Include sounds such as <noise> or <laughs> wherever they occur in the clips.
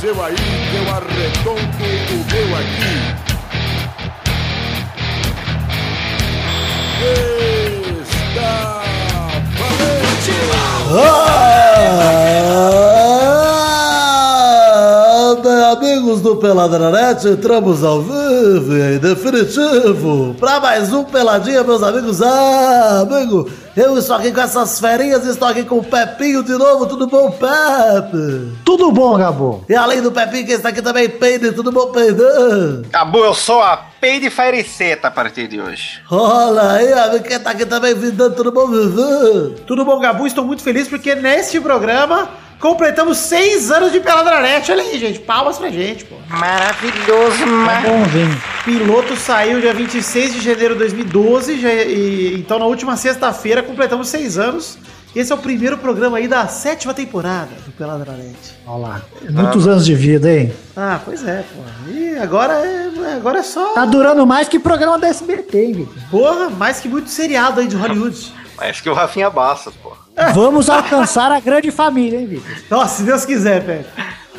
seu aí, eu arredondo o meu aqui. Está Ah, bem, amigos do Peladranet, entramos ao vivo e em definitivo para mais um Peladinha, meus amigos. Ah, amigo, eu estou aqui com essas ferinhas, estou aqui com o Pepinho de novo, tudo bom, Pepe? Tudo bom, Gabo? E além do Pepinho, quem está aqui também, Peide, tudo bom, Peide? Acabou, eu sou a Peide Fericeta a partir de hoje. Olha aí, amigo, quem está aqui também, Vidão, tudo bom, Vivi? Tudo bom, Gabu? Estou muito feliz porque neste programa completamos seis anos de Peladranete. Olha aí, gente. Palmas pra gente, pô. Maravilhoso, Tá bonzinho. Piloto saiu dia 26 de janeiro de 2012. já- e- então, na última sexta-feira, completamos seis anos. Esse é o primeiro programa aí da sétima temporada do Peladranete. Olha lá. Muitos anos de vida, hein? Ah, pois é, pô. E agora é, agora é só. Tá durando mais que programa da SBT, hein? Porra, mais que muito seriado aí de Hollywood. Mais que o Rafinha Bastos, pô. Vamos alcançar a grande família, hein, Vitor? Nossa, se Deus quiser, velho.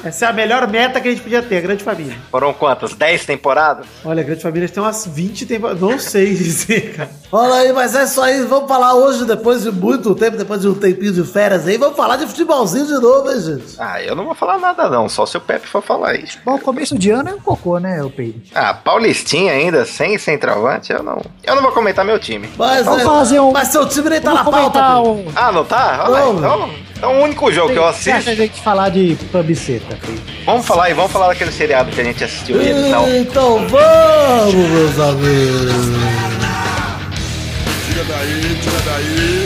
Essa é a melhor meta que a gente podia ter, a grande família. Foram quantas? 10 temporadas? Olha, a grande família tem umas 20 temporadas. Não sei <laughs> dizer, cara. Olha aí, mas é isso aí, vamos falar hoje, depois de muito tempo, depois de um tempinho de férias aí, vamos falar de futebolzinho de novo, hein, gente? Ah, eu não vou falar nada não, só se o Pepe for falar isso. Bom, começo de ano é um cocô, né, o Pedro? Ah, Paulistinha ainda, sem centroavante, eu não. Eu não vou comentar meu time. Mas, Vamos é, fazer um- mas seu time nem tá Vamos na pauta, um... Ah, não tá? Olha Não. então, então o único jogo que eu Deixa a assisto. gente falar de pubiceta, Pedro. Vamos falar e vamos falar daquele seriado que a gente assistiu ele, não. Então vamos, meus amigos. Tira daí, tira daí.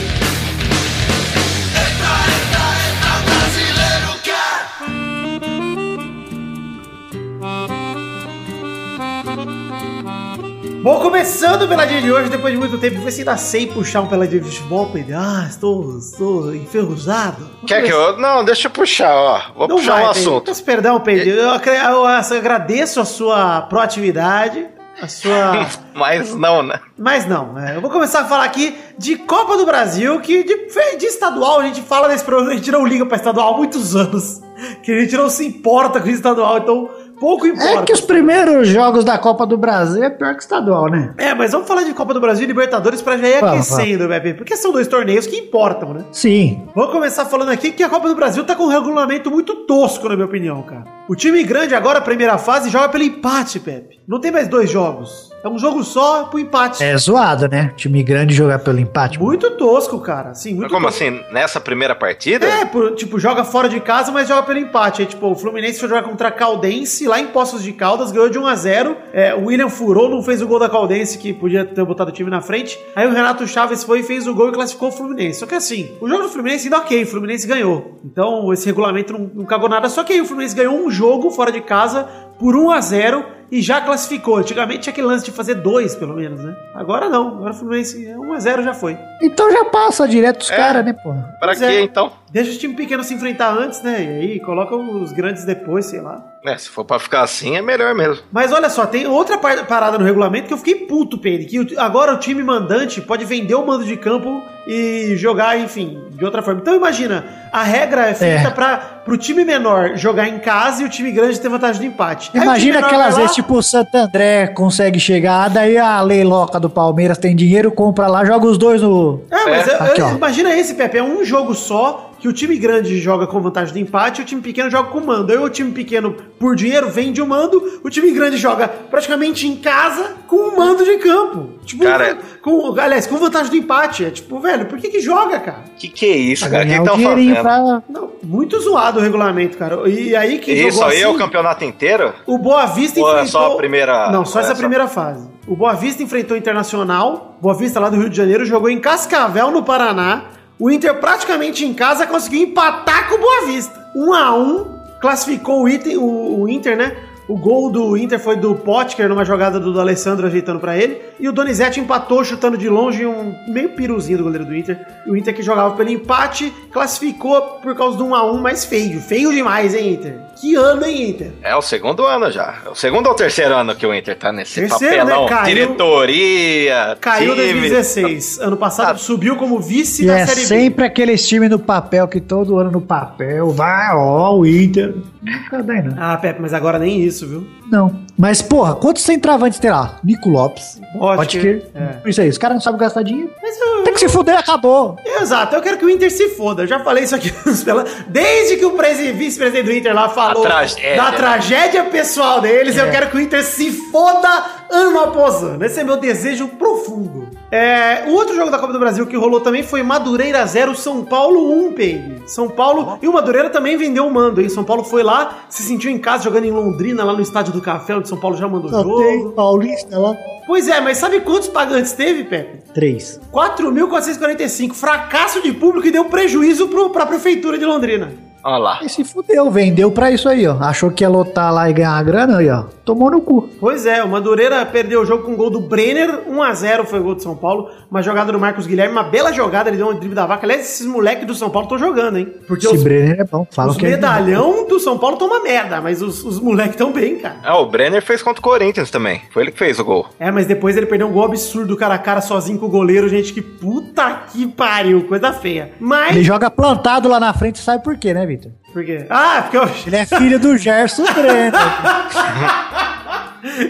Bom, começando o peladinha de hoje, depois de muito tempo, você ainda sei puxar um peladinho de futebol, Pedro. Ah, estou, estou enferrujado. Quer que eu. Não, deixa eu puxar, ó. Vou Não puxar vai, um Pedro. assunto. Peço perdão, Pedro. Eu, acre- eu agradeço a sua proatividade, a sua... <laughs> Mas não, né? Mas não, é, eu vou começar a falar aqui de Copa do Brasil, que de, de estadual a gente fala nesse programa, a gente não liga pra estadual há muitos anos, que a gente não se importa com estadual, então pouco importa. É que os primeiros jogos da Copa do Brasil é pior que estadual, né? É, mas vamos falar de Copa do Brasil e Libertadores pra já ir aquecendo, Pepe, porque são dois torneios que importam, né? Sim. Vamos começar falando aqui que a Copa do Brasil tá com um regulamento muito tosco, na minha opinião, cara. O time grande agora, primeira fase, joga pelo empate, Pepe. Não tem mais dois jogos. É um jogo só pro empate. É zoado, né? Time grande jogar pelo empate. Muito tosco, cara. Assim, muito Mas como tosco. assim? Nessa primeira partida? É, por- tipo, joga fora de casa, mas joga pelo empate. Aí, tipo, o Fluminense foi jogar contra a Caldense, lá em Poços de Caldas, ganhou de 1 a 0 é, O William furou, não fez o gol da Caldense, que podia ter botado o time na frente. Aí o Renato Chaves foi e fez o gol e classificou o Fluminense. Só que assim, o jogo do Fluminense ainda ok, o Fluminense ganhou. Então, esse regulamento não, não cagou nada. Só que aí o Fluminense ganhou um jogo fora de casa por 1 a 0 e já classificou. Antigamente tinha aquele lance de fazer dois, pelo menos, né? Agora não. Agora o Fluminense é 1 a 0 já foi. Então já passa direto os É. caras, né, porra? Pra Pois quê, é. então? Deixa os times pequenos se enfrentar antes, né? E aí coloca os grandes depois, sei lá. É, se for pra ficar assim, é melhor mesmo. Mas olha só, tem outra par- parada no regulamento que eu fiquei puto, Pedro. Que agora o time mandante pode vender o mando de campo e jogar, enfim, de outra forma. Então imagina, a regra é feita É. para pro time menor jogar em casa e o time grande ter vantagem do empate. Aí Imagina aquelas vai lá- vezes, tipo, o Santo André consegue chegar, daí a leiloca do Palmeiras tem dinheiro, compra lá, joga os dois no. É, mas É. eu- Aqui, eu- imagina esse, Pepe, é um jogo só que o time grande joga com vantagem do empate e o time pequeno joga com mando. Aí o time pequeno, por dinheiro, vende o mando, o time grande joga praticamente em casa com o mando de campo. Tipo, Cara, com, aliás, com vantagem do empate. É tipo, velho, por que que joga, cara? Que que é isso, Pra cara? O que dinheirinho fazendo? pra. Não, muito zoado o regulamento, cara. E aí que Isso aí é o assim, campeonato inteiro? o Boa Vista Ou é enfrentou... só a primeira- Não, só é essa só- primeira fase. O Boa Vista enfrentou o Internacional. Boa Vista lá do Rio de Janeiro jogou em Cascavel, no Paraná. O Inter praticamente em casa conseguiu empatar com o Boa Vista. Um a um, classificou o, item, o, o Inter, né? O gol do Inter foi do Potker numa jogada do Alessandro ajeitando pra ele. E o Donizete empatou chutando de longe um meio piruzinho do goleiro do Inter. E o Inter que jogava pelo empate classificou por causa do 1x1 mais feio. Feio demais, hein, Inter? Que ano, hein, Inter? É o segundo ano já. É o segundo ou terceiro ano que o Inter tá nesse Terceiro, papelão. né? Caiu- Diretoria. Caiu em time. 2016. Ano passado Ah. subiu como vice E da é Série B. sempre aqueles times no papel que todo ano no papel vai, ó, o Inter. Nunca dá, não. Ah, Pepe, mas agora nem isso, viu? Não. Mas, porra, quantos centravantes tem lá? Nico Lopes. Potker. é. Isso aí, os caras não sabem gastar dinheiro. Mas eu, Tem que se fuder, acabou. Exato, eu quero que o Inter se foda. Eu já falei isso aqui <laughs> Desde que o presi- vice-presidente do Inter lá falou tragédia, da né? tragédia pessoal deles, eu quero que o Inter se foda ano após ano. Esse é meu desejo profundo. É, o outro jogo da Copa do Brasil que rolou também foi Madureira 0, São Paulo 1, Peide. São Paulo. E o Madureira também vendeu o mando, hein? São Paulo foi lá, se sentiu em casa jogando em Londrina, lá no estádio do Café, onde São Paulo já mandou Só jogo. tem Paulista lá. Pois é, mas sabe quantos pagantes teve, Pepe? Três. 4.445. Fracasso de público e deu prejuízo pro, pra prefeitura de Londrina. Olha lá. E se fudeu, vendeu pra isso aí, ó. Achou que ia lotar lá e ganhar a grana aí, ó. Tomou no cu. Pois é, o Madureira perdeu o jogo com o gol do Brenner. 1x0 foi o gol do São Paulo. Uma jogada do Marcos Guilherme, uma bela jogada. Ele deu um drible da vaca. Aliás, esses moleques do São Paulo estão jogando, hein? Porque Esse os, Brenner é bom. Fala os que é medalhão do São Paulo toma merda, mas os, os moleques estão bem, cara. Ah, o Brenner fez contra o Corinthians também. Foi ele que fez o gol. É, mas depois ele perdeu um gol absurdo cara a cara sozinho com o goleiro, gente. Que puta que pariu, coisa feia. Mas. Ele joga plantado lá na frente, sabe por quê, né, Por quê? Ah, porque eu. Ele é filho do Gerson Brenner. <laughs>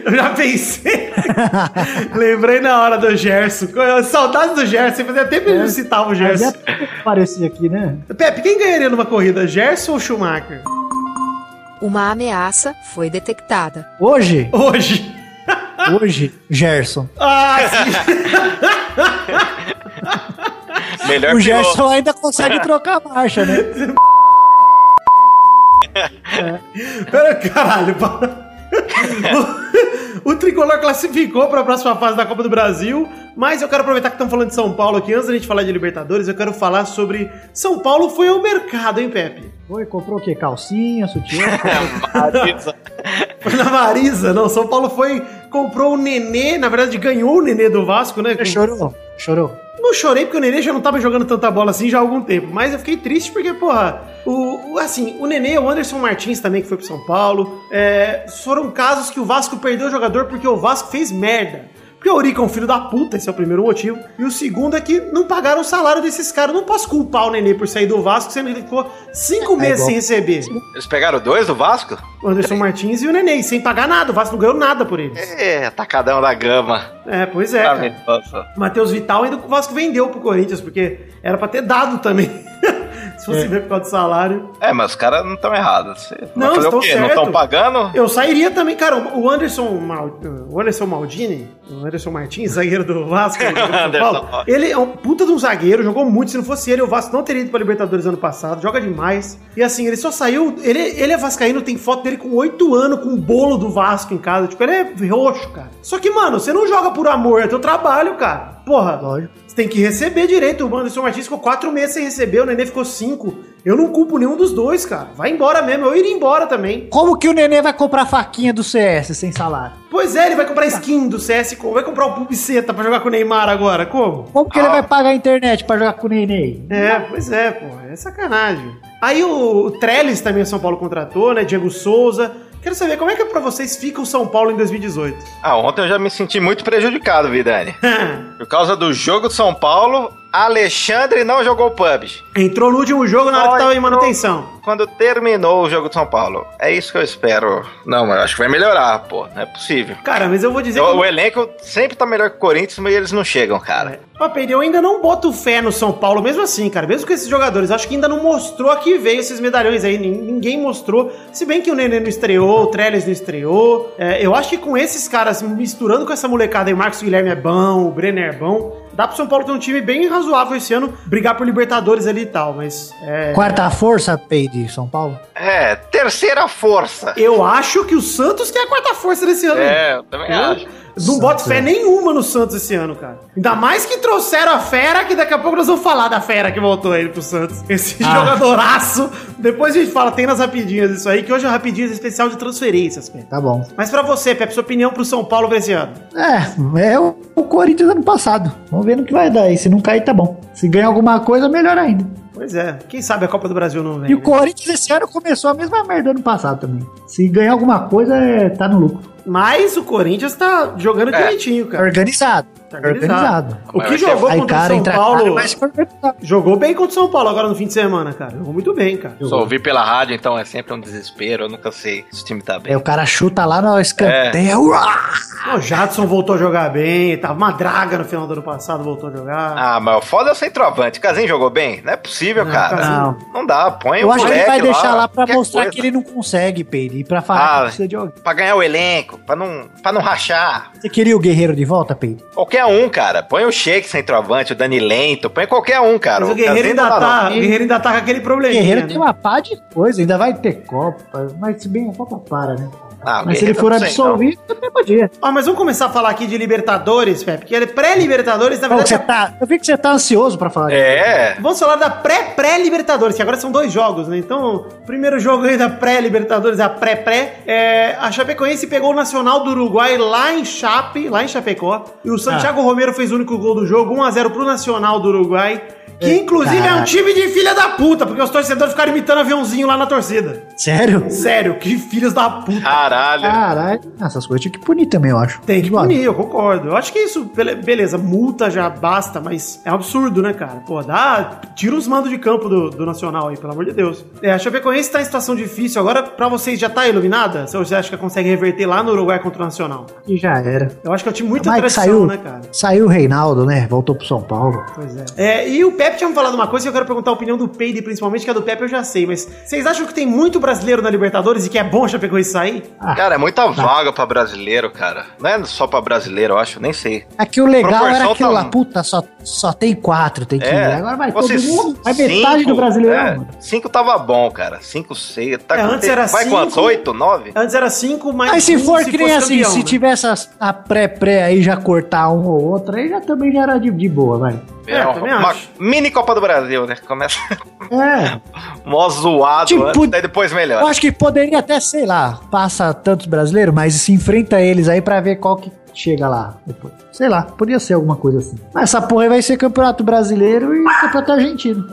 Eu já pensei. Lembrei na hora do Gerson. Saudades do Gerson. Fazia tempo que eu não citava o Gerson. é parecia aqui, né? Pepe, quem ganharia numa corrida, Gerson ou Schumacher? Uma ameaça foi detectada. Hoje, Hoje. hoje, Gerson. Ah, sim. Melhor O piloto. Gerson ainda consegue trocar a marcha, né? <laughs> Pera, caralho. <laughs> para. O, o Tricolor classificou para a próxima fase da Copa do Brasil, mas eu quero aproveitar que estamos falando de São Paulo aqui. Antes da gente falar de Libertadores, eu quero falar sobre São Paulo foi ao mercado, hein, Pepe? Foi, comprou o quê? Calcinha, sutiã? <laughs> <laughs> Foi na Marisa, não. São Paulo foi, comprou o Nenê, na verdade ganhou o Nenê do Vasco, né? Chorou? Chorou. Não chorei porque o Nenê já não tava jogando tanta bola assim já há algum tempo, mas eu fiquei triste porque, porra, o, o- assim, o Nenê, o Anderson Martins também que foi pro São Paulo, é, foram casos que o Vasco perdeu o jogador porque o Vasco fez merda. Porque o Eurico é um filho da puta, esse é o primeiro motivo. E o segundo é que não pagaram o salário desses caras. Eu não posso culpar o Nenê por sair do Vasco, sendo que ele ficou cinco meses igual- sem receber. Eles pegaram dois do Vasco? O Anderson Martins e o Nenê, sem pagar nada. O Vasco não ganhou nada por eles. É, atacadão da gama. É, pois é. Cara. Matheus Vital ainda o Vasco vendeu pro Corinthians, porque era pra ter dado também. <laughs> Se fosse ver por causa do salário. É, mas os caras não estão errados. Você Não, estão o quê? Não certo. estão pagando? Eu sairia também, cara, o Anderson, Mal, o Anderson Maldini, o Anderson Martins, zagueiro do Vasco, <laughs> do. Paulo, ele é um puta de um zagueiro, jogou muito, se não fosse ele, o Vasco não teria ido pra Libertadores ano passado, joga demais. E assim, ele só saiu, ele, ele é vascaíno, tem foto dele com oito anos, com o bolo do Vasco em casa, tipo, ele é roxo, cara. Só que, mano, você não joga por amor, é teu trabalho, cara. Porra, Lógico. você tem que receber direito. O Anderson Martins ficou quatro meses sem receber, o Nenê ficou cinco. Eu não culpo nenhum dos dois, cara. Vai embora mesmo, eu iria embora também. Como que o Nenê vai comprar faquinha do CS sem salário? Pois é, ele vai comprar skin do CS, vai comprar o Pubiceta pra jogar com o Neymar agora, como? Como que ele Ah. vai pagar a internet pra jogar com o Nenê? É, pois é, pô, é sacanagem. Aí o, o Trellis também o São Paulo contratou, né? Diego Souza. Quero saber como é que pra vocês fica o São Paulo em 2018. Ah, ontem eu já me senti muito prejudicado, Vidani. <laughs> Por causa do jogo do São Paulo, Alexandre não jogou PUBG. Entrou no último jogo na hora que tava em manutenção. Quando terminou o jogo do São Paulo. É isso que eu espero. Não, mas eu acho que vai melhorar, pô. Não é possível. Cara, mas eu vou dizer O, que. o elenco sempre tá melhor que o Corinthians, mas eles não chegam, cara. Papai, eu ainda não boto fé no São Paulo, mesmo assim, cara. Mesmo com esses jogadores. Acho que ainda não mostrou a que veio esses medalhões aí. nin- Ninguém mostrou. Se bem que o Nenê não estreou, o Trellis não estreou. É, eu acho que com esses caras misturando com essa molecada aí, o Marcos Guilherme é bom, o Brenner é bom. Dá pro São Paulo ter um time bem razoável esse ano, brigar por Libertadores ali e tal, mas. É, Quarta força, Pei de São Paulo? É, terceira força. eu acho que o Santos que é a quarta força desse ano. É, eu também Eu- acho. Não boto fé nenhuma no Santos esse ano, cara. Ainda mais que trouxeram a fera, que daqui a pouco nós vamos falar da fera que voltou aí pro Santos. Esse Ah. jogadoraço. Depois a gente fala, tem nas rapidinhas isso aí, que hoje é rapidinhas especial de transferências, Pepe. Tá bom. Mas pra você, Pepe, sua opinião pro São Paulo pra esse ano. É, é o, o Corinthians ano passado. Vamos ver no que vai dar. E se não cair, tá bom. Se ganhar alguma coisa, melhor ainda. Pois é, quem sabe a Copa do Brasil não vem. E o né? Corinthians esse ano começou a mesma merda ano passado também. Se ganhar alguma coisa, é, tá no lucro. Mas o Corinthians tá jogando É. direitinho, cara. Organizado. Tá organizado. O Mas que jogou contra o cara, São entra Paulo. mas. Jogou bem contra o São Paulo agora no fim de semana, cara. Jogou muito bem, cara. Só ouvir pela rádio, então é sempre um desespero. Eu nunca sei se o time tá bem. É, o cara chuta lá no escanteio. uá! O Jadson voltou a jogar bem, tava uma draga no final do ano passado, voltou a jogar. Ah, mas o foda é o centroavante. Casim jogou bem? Não é possível, Não, cara. Casim- Não dá, põe Eu o acho que ele moleque vai deixar lá, pra qualquer mostrar coisa. que ele não consegue, Pedro. E pra falar Ah, que precisa de alguém. Pra ganhar o elenco, pra não, pra não rachar. Você queria o Guerreiro de volta, Pedro? Qualquer um, cara. Põe o Sheik centroavante, o Dani Lento, põe qualquer um, cara. Mas o Guerreiro ainda tá, o Guerreiro ainda tá com aquele O probleminha. Guerreiro né? tem uma pá de coisa, ainda vai ter Copa. Mas se bem a Copa para, né? Ah, mas se ele Guerreiro for absolvido, também podia. Ó, mas vamos começar a falar aqui de Libertadores, Pepe, porque ele é pré-Libertadores, na verdade. você tá, eu vi que você tá ansioso pra falar disso. É. Vamos falar da pré-pré-Libertadores, que agora são dois jogos, né? Então, o primeiro jogo aí da pré-Libertadores, a pré-pré, é, a Chapecoense pegou o Nacional do Uruguai lá em Chape, lá em Chapecó, e o Santiago Romero fez o único gol do jogo, 1x0 pro Nacional do Uruguai, que inclusive é um time de filha da puta, porque os torcedores ficaram imitando aviãozinho lá na torcida. Sério? Sério, que filhos da puta. Caralho. Caralho. Essas coisas tinha que punir também, eu acho. Tem que punir, eu concordo. Eu acho que isso, bele- beleza, multa já basta, mas é um absurdo, né, cara? Pô, dá. Tira os mandos de campo do, do Nacional aí, pelo amor de Deus. É, a Chapecoense tá em situação difícil. Agora, pra vocês, já tá iluminada? Se você acha que consegue reverter lá no Uruguai contra o Nacional? E já era. Eu acho que é um time muito tradição, saiu, né, cara? saiu o Reinaldo, né? Voltou pro São Paulo. Pois é. É, E o Pepe tinha me falado uma coisa que eu quero perguntar a opinião do Peide, principalmente, que a do Pepe eu já sei, mas vocês acham que tem muito brasileiro na Libertadores e que é bom a Chapecoense sair? Cara, é muita vaga pra brasileiro, cara. Não é só pra brasileiro, eu acho, nem sei. Aqui o legal era aquilo tá- lá, puta, só, só tem quatro, tem que ir. É. Agora vai Fosse todo mundo, vai cinco, metade do brasileirão. é, cinco tava bom, cara. Cinco, seis. Tá É, com- antes era Vai cinco. quantos? Oito, nove? Antes era cinco, mas. Mas se um for que nem assim, campeão, se né? tivesse a pré-pré aí já cortar um ou outro, aí já também já era de, de boa, vai. É, uma, também uma acho. mini Copa do Brasil, né? Começa É, <laughs> mó zoado Tipo, daí depois eu melhor. acho que poderia até, sei lá, passa tantos brasileiros, mas se enfrenta eles aí pra ver qual que chega lá depois. Sei lá, podia ser alguma coisa assim. Mas essa porra aí vai ser campeonato brasileiro e campeonato argentino.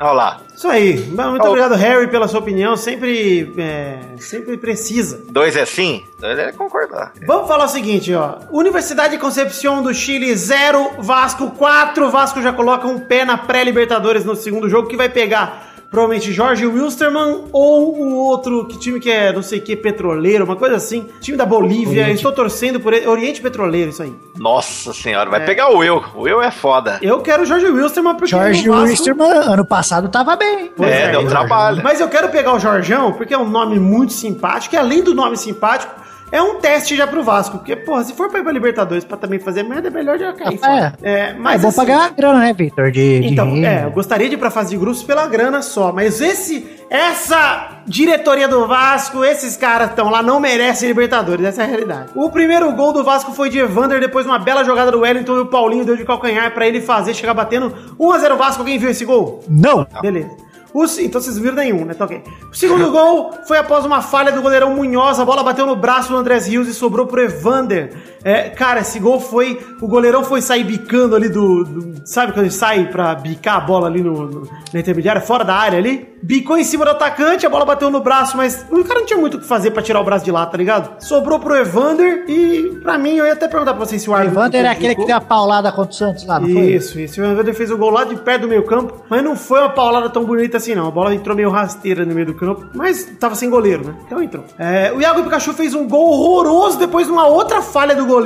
Olha lá. Isso aí. Muito Ó, obrigado, Harry, pela sua opinião. Sempre, é, sempre precisa. Dois é sim? Dois é concordar. Vamos falar o seguinte, ó. Universidade de Concepción do Chile 0, Vasco 4. Vasco já coloca um pé na pré-Libertadores no segundo jogo, que vai pegar provavelmente Jorge Wilstermann ou o outro que time que é, não sei o que, petroleiro, uma coisa assim. Time da Bolívia. Estou torcendo por ele. Oriente Petroleiro, isso aí. Nossa senhora, vai É. pegar o Will. O Will é foda. Eu quero o Jorge Wilstermann porque Jorge o Vasco- Wilstermann, ano passado, tava bem. Pois é, é, deu trabalho. Mas eu quero pegar o Jorjão, porque é um nome muito simpático, e além do nome simpático, é um teste já pro Vasco. Porque, porra, se for pra ir pra Libertadores pra também fazer merda, é melhor já cair É. fora. É, Mas é bom assim, pagar a grana, né, Victor? De, de Então, renda. é, eu gostaria de ir pra fase de grupos pela grana só, mas esse, essa diretoria do Vasco, esses caras estão lá, não merecem Libertadores, essa é a realidade. O primeiro gol do Vasco foi de Evander, depois de uma bela jogada do Wellington e o Paulinho deu de calcanhar pra ele fazer, chegar batendo 1x0 Vasco. Alguém viu esse gol? Não! Beleza. O então vocês viram nenhum, né? Tá ok. O segundo <laughs> gol foi após uma falha do goleirão Munhoz. A bola bateu no braço do Andrés Rios e sobrou pro Evander. É, cara, esse gol foi. O goleirão foi sair bicando ali do. do- sabe quando ele sai pra bicar a bola ali no, no, na intermediária, fora da área ali? Bicou em cima do atacante, a bola bateu no braço, mas o cara não tinha muito o que fazer pra tirar o braço de lá, tá ligado? Sobrou pro Evander e, pra mim, eu ia até perguntar pra vocês se o árbitro. Evander é aquele que deu a paulada contra o Santos lá, não foi? Isso, isso. O Evander fez o gol lá de perto do meio campo, mas não foi uma paulada tão bonita assim, não. A bola entrou meio rasteira no meio do campo, mas tava sem goleiro, né? Então entrou. É, o Iago Pikachu fez um gol horroroso depois de uma outra falha do goleiro.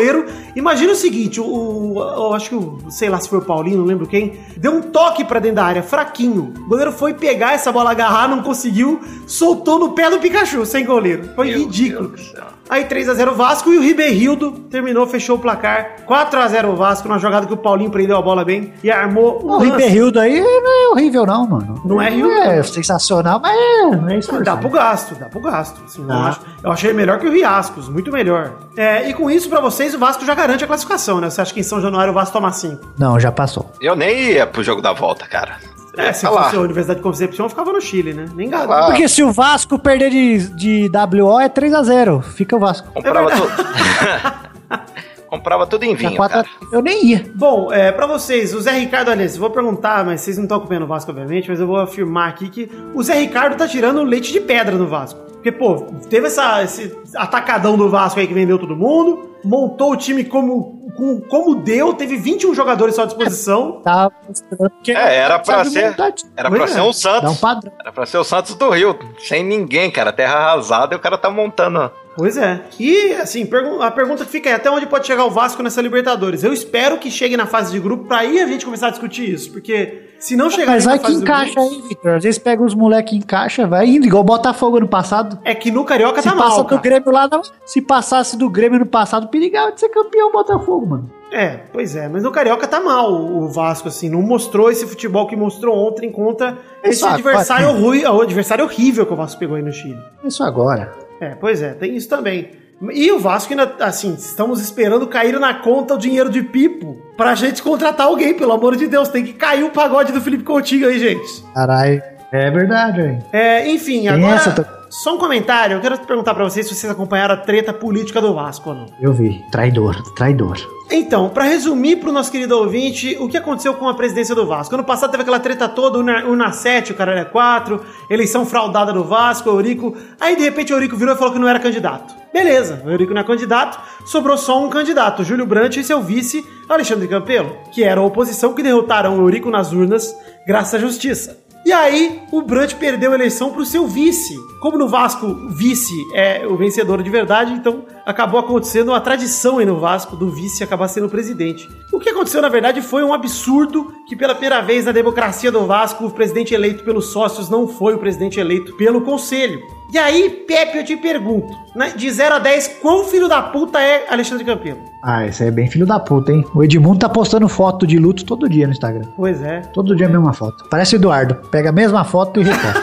Imagina o seguinte, o, o- eu acho que, o, sei lá se foi o Paulinho, não lembro quem, deu um toque pra dentro da área, fraquinho. O goleiro foi pegar essa bola, agarrar, não conseguiu, soltou no pé do Pikachu, sem goleiro. Foi Meu ridículo. Deus do céu. Aí 3x0 Vasco e o Ribeirildo terminou, fechou o placar. 4x0 Vasco, numa jogada que o Paulinho prendeu a bola bem e armou O lance. Ribeirildo aí não é horrível, não, mano. Não é horrível, É não. sensacional, mas é, não é isso. Dá pro gasto, dá pro gasto. Assim, eu, Dá. acho- eu achei melhor que o Riascos, muito melhor. É, e com isso, pra vocês, o Vasco já garante a classificação, né? Você acha que em São Januário o Vasco toma 5? Não, já passou. Eu nem ia pro jogo da volta, cara. É, se Tá lá. fosse a Universidade de Concepción, eu ficava no Chile, né? Nem lá. Porque se o Vasco perder de, de WO é 3x0. Fica o Vasco. Comprava É tudo. <laughs> Comprava tudo em Tá vinho, 4 cara. Eu nem ia. Bom, é, pra vocês, o Zé Ricardo, aliás, eu vou perguntar, mas vocês não estão acompanhando o Vasco, obviamente, mas eu vou afirmar aqui que o Zé Ricardo tá tirando leite de pedra no Vasco. Porque, pô, teve essa, esse atacadão do Vasco aí que vendeu todo mundo, montou o time como, com- como deu, teve 21 jogadores só à disposição. <laughs> Tá mostrando que É, era pra ser. Era Pois pra é. ser um Dá um Santos. padrão. Era pra ser o Santos do Rio. Sem ninguém, cara. Terra arrasada e o cara tá montando. Pois é. E, assim, a pergunta que fica é até onde pode chegar o Vasco nessa Libertadores? Eu espero que chegue na fase de grupo pra aí a gente começar a discutir isso, porque se não chegar Mas vai que encaixa grupo- aí, Vitor. Às vezes pega os moleques e encaixa, vai indo, igual o Botafogo ano passado. É que no Carioca Se tá passa mal, do. Grêmio lá, não. se passasse do Grêmio no passado, perigava de ser campeão Botafogo, mano. É, pois é, mas no Carioca tá mal o Vasco, assim, não mostrou esse futebol que mostrou ontem contra esse Exato, adversário, ruim, o adversário horrível que o Vasco pegou aí no Chile. Isso agora. É, pois é, tem isso também. E o Vasco ainda, assim, estamos esperando cair na conta o dinheiro de Pipo pra gente contratar alguém, pelo amor de Deus. Tem que cair o pagode do Felipe Coutinho aí, gente. Caralho. É verdade, velho. É, enfim, Tem agora, essa só um comentário. Eu quero perguntar pra vocês se vocês acompanharam a treta política do Vasco ou não. Eu vi. Traidor, traidor. Então, pra resumir pro nosso querido ouvinte, o que aconteceu com a presidência do Vasco? Ano passado teve aquela treta toda, o Na- o na 7, o cara é 4, eleição fraudada do Vasco, o Eurico. Aí de repente o Eurico virou e falou que não era candidato. Beleza, o Eurico não é candidato, sobrou só um candidato, Júlio Brandt e seu vice, Alexandre Campelo, que era a oposição que derrotaram o Eurico nas urnas, graças à justiça. E aí, o Brandt perdeu a eleição pro seu vice. Como no Vasco, vice é o vencedor de verdade, então acabou acontecendo uma tradição aí no Vasco do vice acabar sendo presidente. O que aconteceu, na verdade, foi um absurdo que pela primeira vez na democracia do Vasco, o presidente eleito pelos sócios não foi o presidente eleito pelo conselho. E aí, Pepe, eu te pergunto, né, de 0 a 10, quão filho da puta é Alexandre Campelo? Ah, esse aí é bem filho da puta, hein? O Edmundo tá postando foto de luto todo dia no Instagram. Pois é. Todo dia a mesma foto. Parece o Eduardo. Pega a mesma foto e reposta.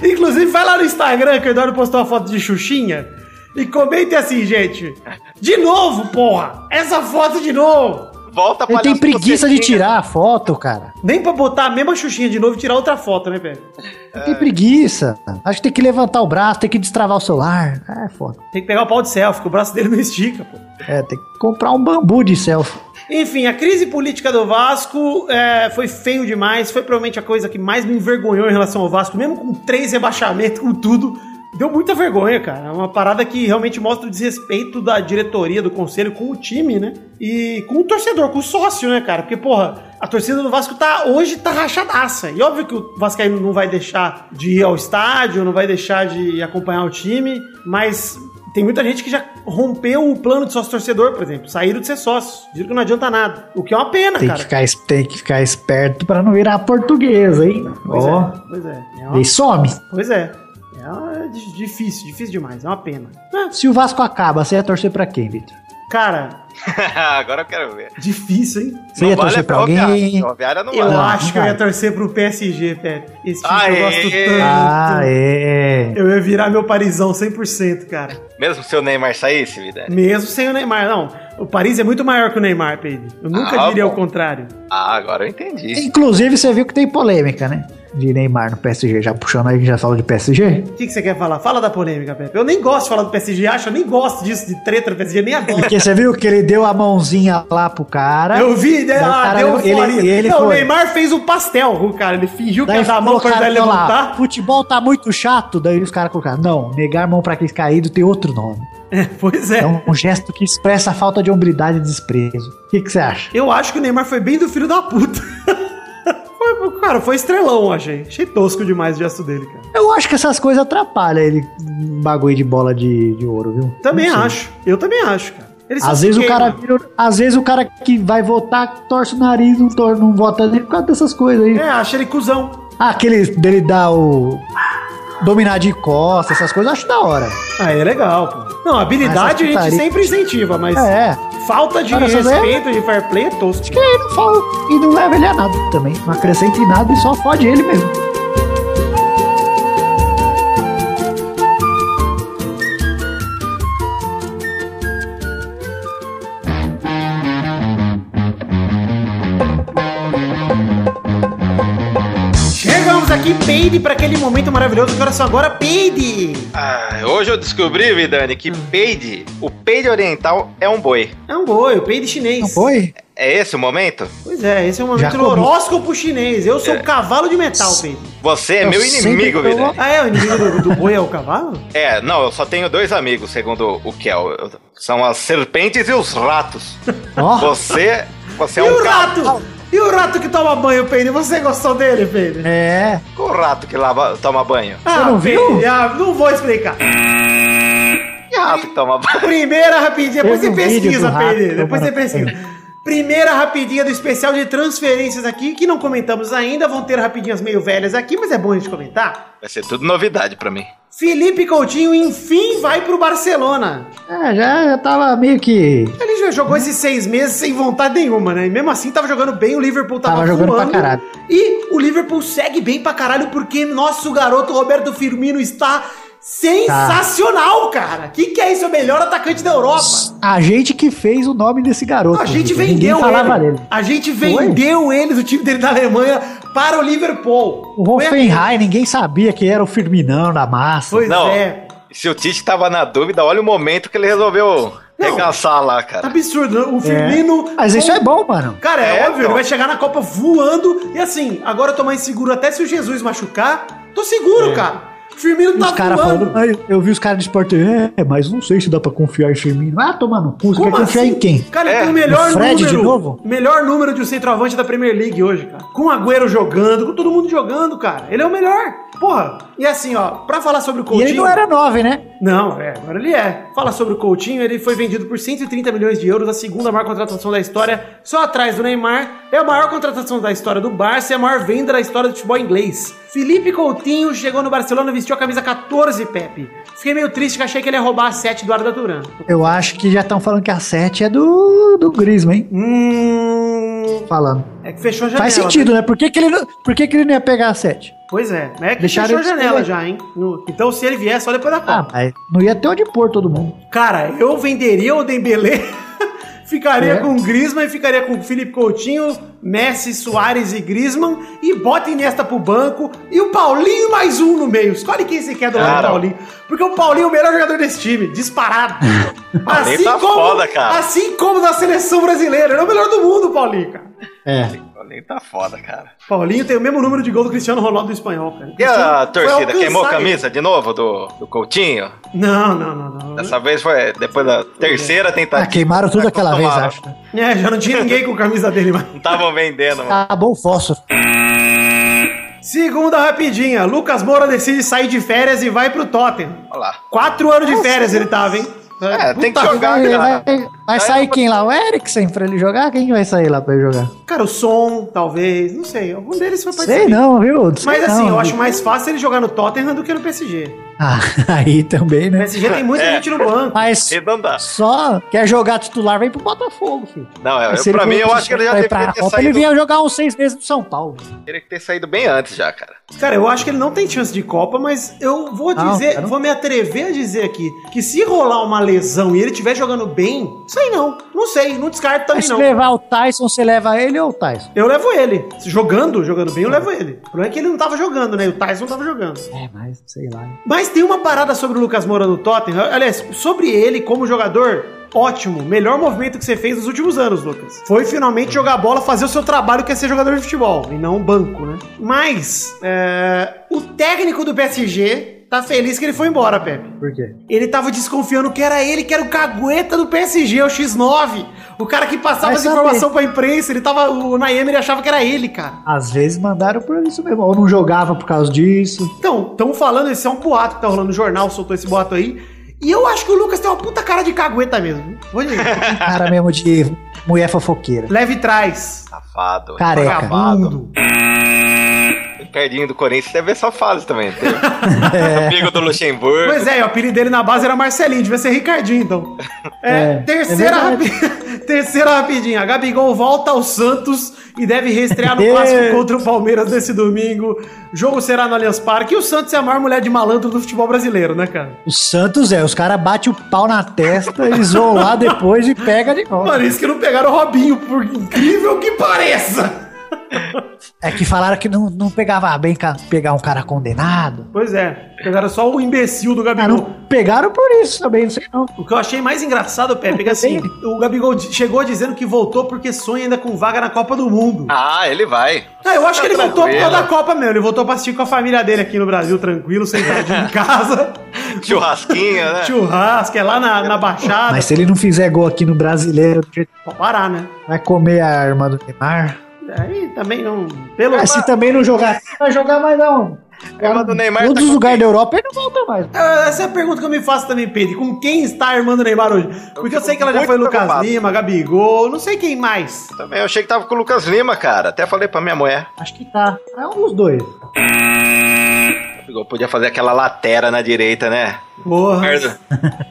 <laughs> Inclusive, vai lá no Instagram que o Eduardo postou uma foto de Xuxinha e comente assim, gente. De novo, porra! Essa foto de novo! Volta Ele tem preguiça de tirar a foto, cara. Nem pra botar a mesma Xuxinha de novo e tirar outra foto, né, Pepe? Ele tem preguiça. Acho que tem que levantar o braço, tem que destravar o celular. É foda. Tem que pegar o pau de selfie, que o braço dele não estica, pô. É, tem que comprar um bambu de selfie. Enfim, a crise política do Vasco é, foi feio demais. Foi provavelmente a coisa que mais me envergonhou em relação ao Vasco, mesmo com três rebaixamentos, com tudo. Deu muita vergonha, cara. É uma parada que realmente mostra o desrespeito da diretoria, do conselho com o time, né? E com o torcedor, com o sócio, né, cara? Porque, porra, a torcida do Vasco tá hoje tá rachadaça. E óbvio que o Vascaíno não vai deixar de ir ao estádio, não vai deixar de acompanhar o time, mas tem muita gente que já rompeu o plano de sócio torcedor, por exemplo. Saíram de ser sócios. Viram que não adianta nada. O que é uma pena, Tem que, cara. ficar, es- tem que ficar esperto pra não virar portuguesa, hein? Pois Ó, é, pois é. é uma- e some. Pois é. É difícil, difícil demais. É uma pena. Ah, Se o Vasco acaba, você ia torcer pra quem, Vitor? cara, <laughs> Agora eu quero ver. difícil, hein? Você ia Não vale torcer a pra alguém? Não Eu vale. Acho não que eu ia torcer pro PSG, Pepe. Esse time que Aê! eu gosto tanto. Ah, é. Eu ia virar meu parizão 100%, cara. Mesmo se o Neymar saísse, vida. Mesmo sem o Neymar. Não, o Paris é muito maior que o Neymar, Pedro. Eu nunca Ah, diria bom. o contrário. Ah, agora eu entendi. Inclusive, você viu que tem polêmica, né? De Neymar no PSG. Já puxando aí que já falou de PSG? O que, que você quer falar? Fala da polêmica, Pepe. Eu nem gosto de falar do PSG, acho, eu nem gosto disso, de treta do PSG, nem adoro. Porque você viu que ele deu a mãozinha lá pro cara. Eu vi, né? O Ah, cara- deu ele- fora. ele Não, o foi. Neymar fez o pastel, o cara. Ele fingiu que Daí ia dar a mão pra ele lá, levantar. futebol tá muito chato, daí os caras colocaram, não, negar mão pra aquele caído tem outro nome. <laughs> É, pois é. É um, um gesto que expressa a falta de hombridade e desprezo. O que que você acha? Eu acho que o Neymar foi bem do filho da puta. <laughs> Cara, foi estrelão, achei. Achei tosco demais o gesto dele, cara. Eu acho que essas coisas atrapalham ele, bagulho de bola de, de ouro, viu? Também acho. Eu também acho, cara. Ele Às vezes, o cara vira, às vezes o cara que vai votar torce o nariz, não, tor não vota nele por causa dessas coisas aí. É, acha ele cuzão. Ah, aquele dele dar o. dominar de costas, essas coisas, eu acho da hora. Aí é legal, pô. Não, habilidade a gente sempre incentiva, mas É. falta de Cara, respeito, de fair play é tosco. Acho que aí não fala e não leva ele a nada também. Não acrescenta em nada e só fode ele mesmo. Peide, pra aquele momento maravilhoso. Agora só agora, peide. Ah, hoje eu descobri, Vidani, que peide, o peide oriental é um boi. É um boi, o peide chinês. Não foi? É esse o momento? Pois é, esse é o momento Já do horóscopo chinês. Eu sou o cavalo de metal, peide. Você é Eu meu inimigo, tô- Vidani. Ah, é? O inimigo do, do boi é o cavalo? É, não, eu só tenho dois amigos, segundo o Kel. São as serpentes e os ratos. Ó, Você, você é e um o gato. rato? E o rato que toma banho, Peide? Você gostou dele, Peide? é. O rato que lava, toma banho. Ah, não viu? Ah, não vou explicar. Que rato que toma banho? Primeira rapidinha, depois você um vídeo pesquisa, do rato Peide. Depois você pesquisa. Primeira rapidinha do especial de transferências aqui, que não comentamos ainda. Vão ter rapidinhas meio velhas aqui, mas é bom a gente comentar. Vai ser tudo novidade pra mim. Felipe Coutinho, enfim, vai pro Barcelona. É, já, já tava meio que. Ele já jogou esses seis meses sem vontade nenhuma, né? E mesmo assim tava jogando bem, o Liverpool tava, Tava jogando pra voando. caralho. E o Liverpool segue bem pra caralho porque nosso garoto Roberto Firmino está sensacional, cara. Que que é isso? É o melhor atacante da Europa. A gente que fez o nome desse garoto. A gente vendeu ele. dele. A gente vendeu ele do time dele da Alemanha para o Liverpool. O Foi. Hoffenheim, ninguém sabia que era o Firminão da massa. Pois Não. é. Se o Tite tava na dúvida, olha o momento que ele resolveu Não. regaçar lá, cara. Absurdo. né? O Firmino. Mas isso é bom, mano. Cara, é, É, óbvio, ele então. vai chegar na Copa voando. E assim, agora eu tô mais seguro. Até se o Jesus machucar, tô seguro, cara. Firmino tá Os voando. falando, "Ah, eu- vi os caras de esporte, é, mas não sei se dá pra confiar em Firmino. Ah, toma no cu, você Como quer confiar assim? em quem? Cara, ele É, tem o melhor Fred número. de novo? Melhor número de um centroavante da Premier League hoje, cara. Com o Agüero jogando, com todo mundo jogando, cara. Ele é o melhor. Porra. E assim, ó, pra falar sobre o E Coutinho... ele não era nove, né? Não, é, agora ele é. Fala sobre o Coutinho, ele foi vendido por 130 milhões de euros, a segunda maior contratação da história, só atrás do Neymar. É a maior contratação da história do Barça e a maior venda da história do futebol inglês. Felipe Coutinho chegou no Barcelona e vestiu a camisa 14, Pepe. Fiquei meio triste que achei que ele ia roubar a 7 do Arda Turan. Eu acho que já estão falando que a 7 é do, do Griezmann, hein? Hum. Falando. É que fechou a janela. Faz sentido, né? Por que, que, ele, não, por que, que ele não ia pegar a 7? Pois é, é que Deixaram fechou a janela já, hein? No- então se ele vier, só depois da Copa. Ah, mas não ia ter onde pôr todo mundo. Cara, eu venderia o Dembélé, <laughs> ficaria É. com o Griezmann e ficaria com o Felipe Coutinho, Messi, Soares e Griezmann e bota Iniesta pro banco e o Paulinho mais um no meio. Escolhe quem você quer do lado do. Paulinho. Porque o Paulinho é o melhor jogador desse time, disparado. <laughs> Paulinho tá foda, cara. Assim como na seleção brasileira. Ele é o melhor do mundo, Paulinho, cara. É. Nem tá foda, cara. Paulinho tem o mesmo número de gol do Cristiano Ronaldo do espanhol, cara. E a torcida queimou a camisa de novo do, do Coutinho? Não, não, não, não. Dessa vez foi depois da terceira Ah, tentativa. queimaram tudo aquela vez, acho. né? É, já não tinha ninguém com camisa dele, mas. Não estavam vendendo, mano. Acabou o fósforo. Segunda rapidinha. Lucas Moura decide sair de férias e vai pro Tottenham. Olha lá. Quatro anos de férias ele tava, hein? É, tem que Puta, jogar, cara. vai, vai sair quem lá? O Eriksen pra ele jogar? Quem vai sair lá pra ele jogar? Cara, o som, talvez. Não sei. Algum deles foi Sei participar. não, viu? Sei Mas assim, não, eu viu? acho mais fácil ele jogar no Tottenham do que no PSG. Ah, <laughs> aí também, O né? PSG tem muita É. gente no banco. Mas só quer jogar titular, vem pro Botafogo, filho. Não, é, eu, pra mim, eu acho que ele já deveria ter Copa, saído. Ele vinha jogar uns seis meses no São Paulo. Teria que ter saído bem antes já, cara. Cara, eu acho que ele não tem chance de Copa, mas eu vou Não, dizer, cara. vou me atrever a dizer aqui que se rolar uma lesão e ele estiver jogando bem, sei não. Não sei, não descarto também Mas se não. levar o Tyson, você leva ele ou o Tyson? Eu levo ele. Jogando, jogando bem, eu levo ele. O problema é que ele não tava jogando, né? O Tyson não tava jogando. É, mas sei lá. Mas tem uma parada sobre o Lucas Moura no Tottenham. Aliás, sobre ele como jogador, ótimo. Melhor movimento que você fez nos últimos anos, Lucas. Foi finalmente jogar bola, fazer o seu trabalho que é ser jogador de futebol, e não um banco, né? Mas, é, o técnico do PSG tá feliz que ele foi embora, Pepe. Por quê? Ele tava desconfiando que era ele que era o cagueta do PSG, o X9. O cara que passava essa informação pra imprensa. Ele tava. O Naemer achava que era ele, cara. Às vezes mandaram por isso mesmo. Ou não jogava por causa disso. Então, estão falando, esse é um boato que tá rolando no jornal, soltou esse boato aí. E eu acho que o Lucas tem uma puta cara de cagueta mesmo. Vou dizer. <laughs> Cara mesmo de mulher fofoqueira. Leve trás. Safado. Careca. Vagabundo. Ele Ricardinho do Corinthians deve ver só fase também. Tem <laughs> Amigo do Luxemburgo. Pois é, e o apelido dele na base era Marcelinho, devia ser Ricardinho, então. É, <laughs> É, terceira, é rapi... <laughs> terceira rapidinha. A Gabigol volta ao Santos e deve reestrear no clássico É. contra o Palmeiras nesse domingo. O jogo será no Allianz Parque. E o Santos é a maior mulher de malandro do futebol brasileiro, né, cara? O Santos é, os caras batem o pau na testa, eles vão lá depois e pega de volta. Mano, isso que não pegaram o Robinho, por incrível que pareça. É que falaram que não, não pegava bem pegar um cara condenado. Pois é, pegaram só o imbecil do Ah, Gabigol. não pegaram por isso também, não sei não. O que eu achei mais engraçado, Pepe, é que assim, o Gabigol chegou dizendo que voltou porque sonha ainda com vaga na Copa do Mundo. Ah, ele vai. Ah, eu acho que ele Tá voltou por causa tranquilo. da Copa mesmo. Ele voltou pra assistir com a família dele aqui no Brasil, tranquilo, sentadinho em casa. <laughs> Churrasquinho, né? Churrasco, é lá na, na Baixada. Mas se ele não fizer gol aqui no brasileiro, Pode parar, né? vai comer a arma do Neymar. Aí também não. Pelo Ah, se também não jogar, vai jogar mais não. A arma do Neymar Todos tá os lugares da Europa ele não volta mais. É, Essa é a pergunta que eu me faço também, Pedro. Com quem está a irmã do Neymar hoje? Porque eu sei que ela já foi Lucas preocupado. Lima, Gabigol, não sei quem mais. Também eu achei que tava com o Lucas Lima, cara. Até falei pra minha mulher. Acho que tá. É um dos dois. Eu podia fazer aquela latera na direita, né? Porra.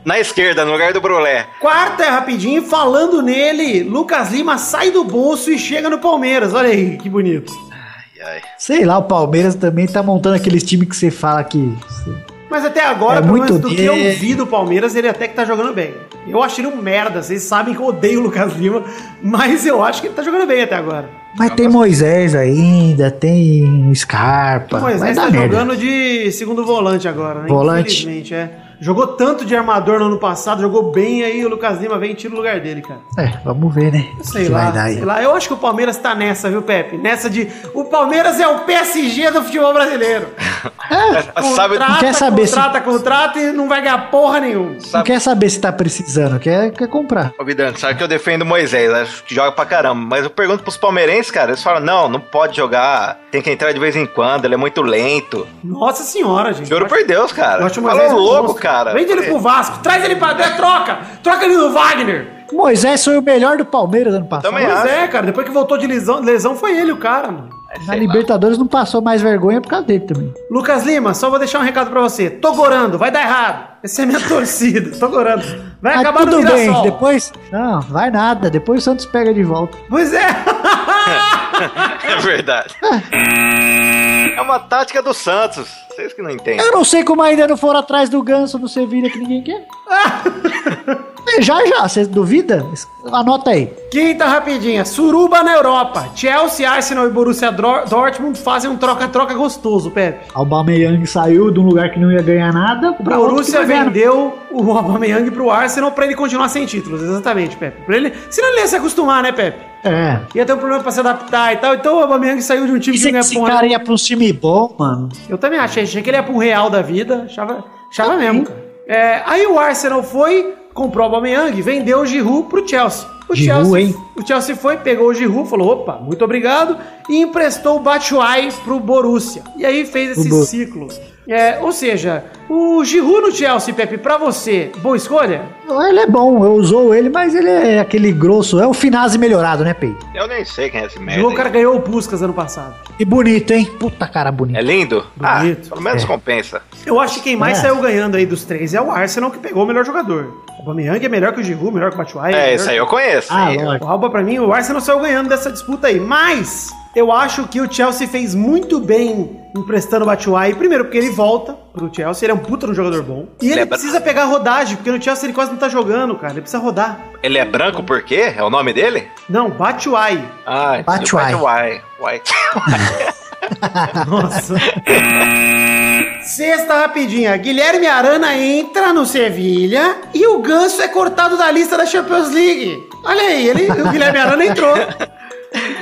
Na esquerda, no lugar do Brulé. Quarta é rapidinho, falando nele, Lucas Lima sai do bolso e chega no Palmeiras. Olha aí, que bonito. Ai, ai. Sei lá, o Palmeiras também tá montando aqueles times que você fala que. Mas até agora, É pelo muito menos do que eu vi do Palmeiras, ele até que tá jogando bem. Eu acho ele um merda, vocês sabem que eu odeio o Lucas Lima, <laughs> mas eu acho que ele tá jogando bem até agora. Mas tem Moisés ainda, tem Scarpa. O Moisés tá merda. jogando de segundo volante agora, né? Volante. Infelizmente, é. Jogou tanto de armador no ano passado, jogou bem, aí o Lucas Lima vem e tira o lugar dele, cara. É, vamos ver, né? Sei Que lá, vai dar aí. sei lá. Eu acho que o Palmeiras tá nessa, viu, Pepe? Nessa de. O Palmeiras é o PSG do futebol brasileiro. <laughs> Sabe, Contrata, quer saber se- contrata, contrata e não vai ganhar porra nenhuma. Não quer saber se tá precisando, quer, quer comprar. Ô, Vidante, sabe que eu defendo o Moisés, acho que joga pra caramba. Mas eu pergunto pros palmeirenses, cara, eles falam, não, não pode jogar, tem que entrar de vez em quando, ele é muito lento. Nossa senhora, gente. Juro por Deus, cara. Eu acho o Falou Moisés louco, monstro. Cara. Vende ele pro Vasco, traz ele pra dentro, troca! Troca ele no Wagner! Moisés foi o melhor do Palmeiras ano passado. Também Pois acho. é, cara, depois que voltou de lesão, lesão foi ele o cara, mano. Na Libertadores não passou mais vergonha por causa dele também. Lucas Lima, só vou deixar um recado pra você. Tô gorando, vai dar errado. Essa é minha <laughs> torcida, tô gorando. Vai Mas acabar no tudo bem, Mirassol. depois. Não, vai nada. Depois o Santos pega de volta. Pois é. <laughs> É verdade. <laughs> É uma tática do Santos. Vocês que não entendem. Eu não sei como ainda não foram atrás do ganso no Sevilha que ninguém quer. <laughs> É, já, já. Você duvida? Anota aí. Quinta rapidinha. Suruba na Europa. Chelsea, Arsenal e Borussia Dor- Dortmund fazem um troca-troca gostoso, Pepe. Aubameyang saiu de um lugar que não ia ganhar nada. O pra Borussia vendeu o Aubameyang pro Arsenal pra ele continuar sem títulos. Exatamente, Pepe. Pra ele... Senão ele ia se acostumar, né, Pepe? É. Ia ter um problema pra se adaptar e tal. Então o Aubameyang saiu de um time que Esse, não ganha esse porra. cara ia pra um time bom, mano. Eu também achei, achei que ele ia pra um Real da vida, achava, achava mesmo, cara. É, aí o Arsenal foi, comprou o Aubameyang, vendeu o Giroud pro Chelsea. O Giroud, Chelsea, hein? O Chelsea foi, pegou o Giroud, falou, opa, muito obrigado, e emprestou o Batshuayi pro Borussia. E aí fez esse O Bo- ciclo. É, ou seja, o Giroud no Chelsea, Pepe, pra você, boa escolha? Ele é bom, eu usou ele, mas ele é aquele grosso. É o Finazzi melhorado, né, Pei? Eu nem sei quem é esse merda. O cara ganhou o Puskas ano passado. E bonito, hein? Puta cara bonito. É lindo? Ah, Bonito. pelo menos É. compensa. Eu acho que quem mais É. saiu ganhando aí dos três é o Arsenal, que pegou o melhor jogador. O Aubameyang é melhor que o Giroud, melhor que o Batshuayi. É, isso aí eu conheço. Ah. O Alba, pra mim, o Arsenal saiu ganhando dessa disputa aí. Mas eu acho que o Chelsea fez muito bem emprestando o Batshuayi. Primeiro, porque ele volta pro Chelsea, ele é um puta no jogador bom. E ele Lembra- precisa pegar rodagem, porque no Chelsea ele quase não tá jogando, cara. Ele precisa rodar. Ele é branco por quê? É o nome dele? Não, Batshuayi. Ah, Batshuayi. Batshuayi. Uai. <laughs> Nossa. Sexta rapidinha. Guilherme Arana entra no Sevilha e o Ganso é cortado da lista da Champions League. Olha aí, ele, o Guilherme Arana entrou.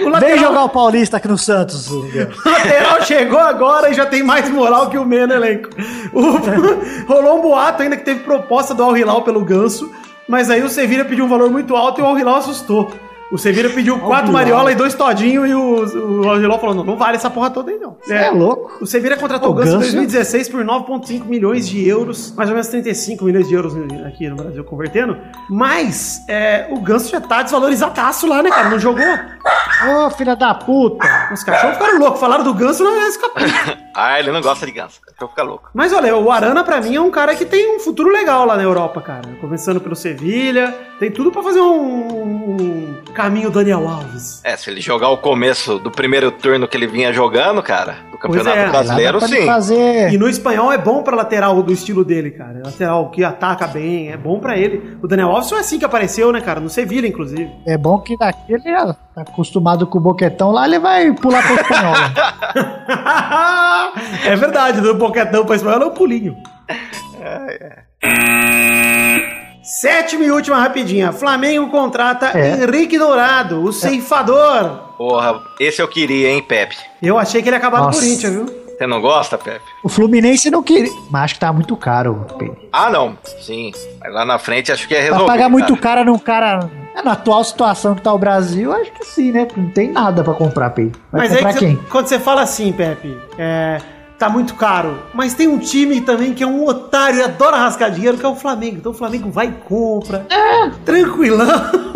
O Vem jogar o Paulista aqui no Santos. <laughs> o lateral chegou agora e já tem mais moral que o Meno no elenco. O- <laughs> rolou um boato ainda que teve proposta do Al Hilal pelo Ganso, mas aí o Sevilla pediu um valor muito alto e o Al Hilal assustou. O Sevilla pediu quatro Bilal. Mariola e dois Todinho e o, o Angeló falou, não, não vale essa porra toda aí não. Você é louco. O Sevilla contratou O Ganso em Ganso- 2016 por 9,5 milhões de euros, mais ou menos 35 milhões de euros aqui no Brasil convertendo. Mas é, o Ganso já tá desvalorizadaço lá, né, cara? Não jogou. Ô, filha da puta. Os cachorros ficaram loucos, falaram do Ganso na escapou. <laughs> Ah, ele não gosta de ganso. Eu ficar louco. Mas olha, o Arana pra mim é um cara que tem um futuro legal lá na Europa, cara. Começando pelo Sevilha, tem tudo pra fazer um, um caminho Daniel Alves. É, se ele jogar o começo do primeiro turno que ele vinha jogando, cara, do Campeonato é. Brasileiro, sim. Fazer... E no espanhol é bom pra lateral do estilo dele, cara. Lateral que ataca bem, é bom pra ele. O Daniel Alves foi assim que apareceu, né, cara? No Sevilha, inclusive. É bom que daqui ele é- tá acostumado com o boquetão lá, ele vai pular pro espanhol. <laughs> é verdade, do boquetão pra espanhol é um pulinho. Sétima e última rapidinha. Flamengo contrata É. Henrique Dourado, o ceifador. Porra, esse eu queria, hein, Pepe? Eu achei que ele ia acabar no. Corinthians, viu? Você não gosta, Pepe? o Fluminense não queria. Mas acho que tá muito caro. Pedro. Ah, não. Sim. Mas lá na frente acho que é Pra resolvido. pagar muito cara. caro num cara. É, Na atual situação que tá o Brasil, acho que sim, né? Não tem nada pra comprar, Pedro. Vai Mas aí comprar que você- quem? quando você fala assim, Pepe, é, tá muito caro. Mas tem um time também que é um otário e adora rascar dinheiro, que é o Flamengo. Então o Flamengo vai e compra. É. Tranquilão.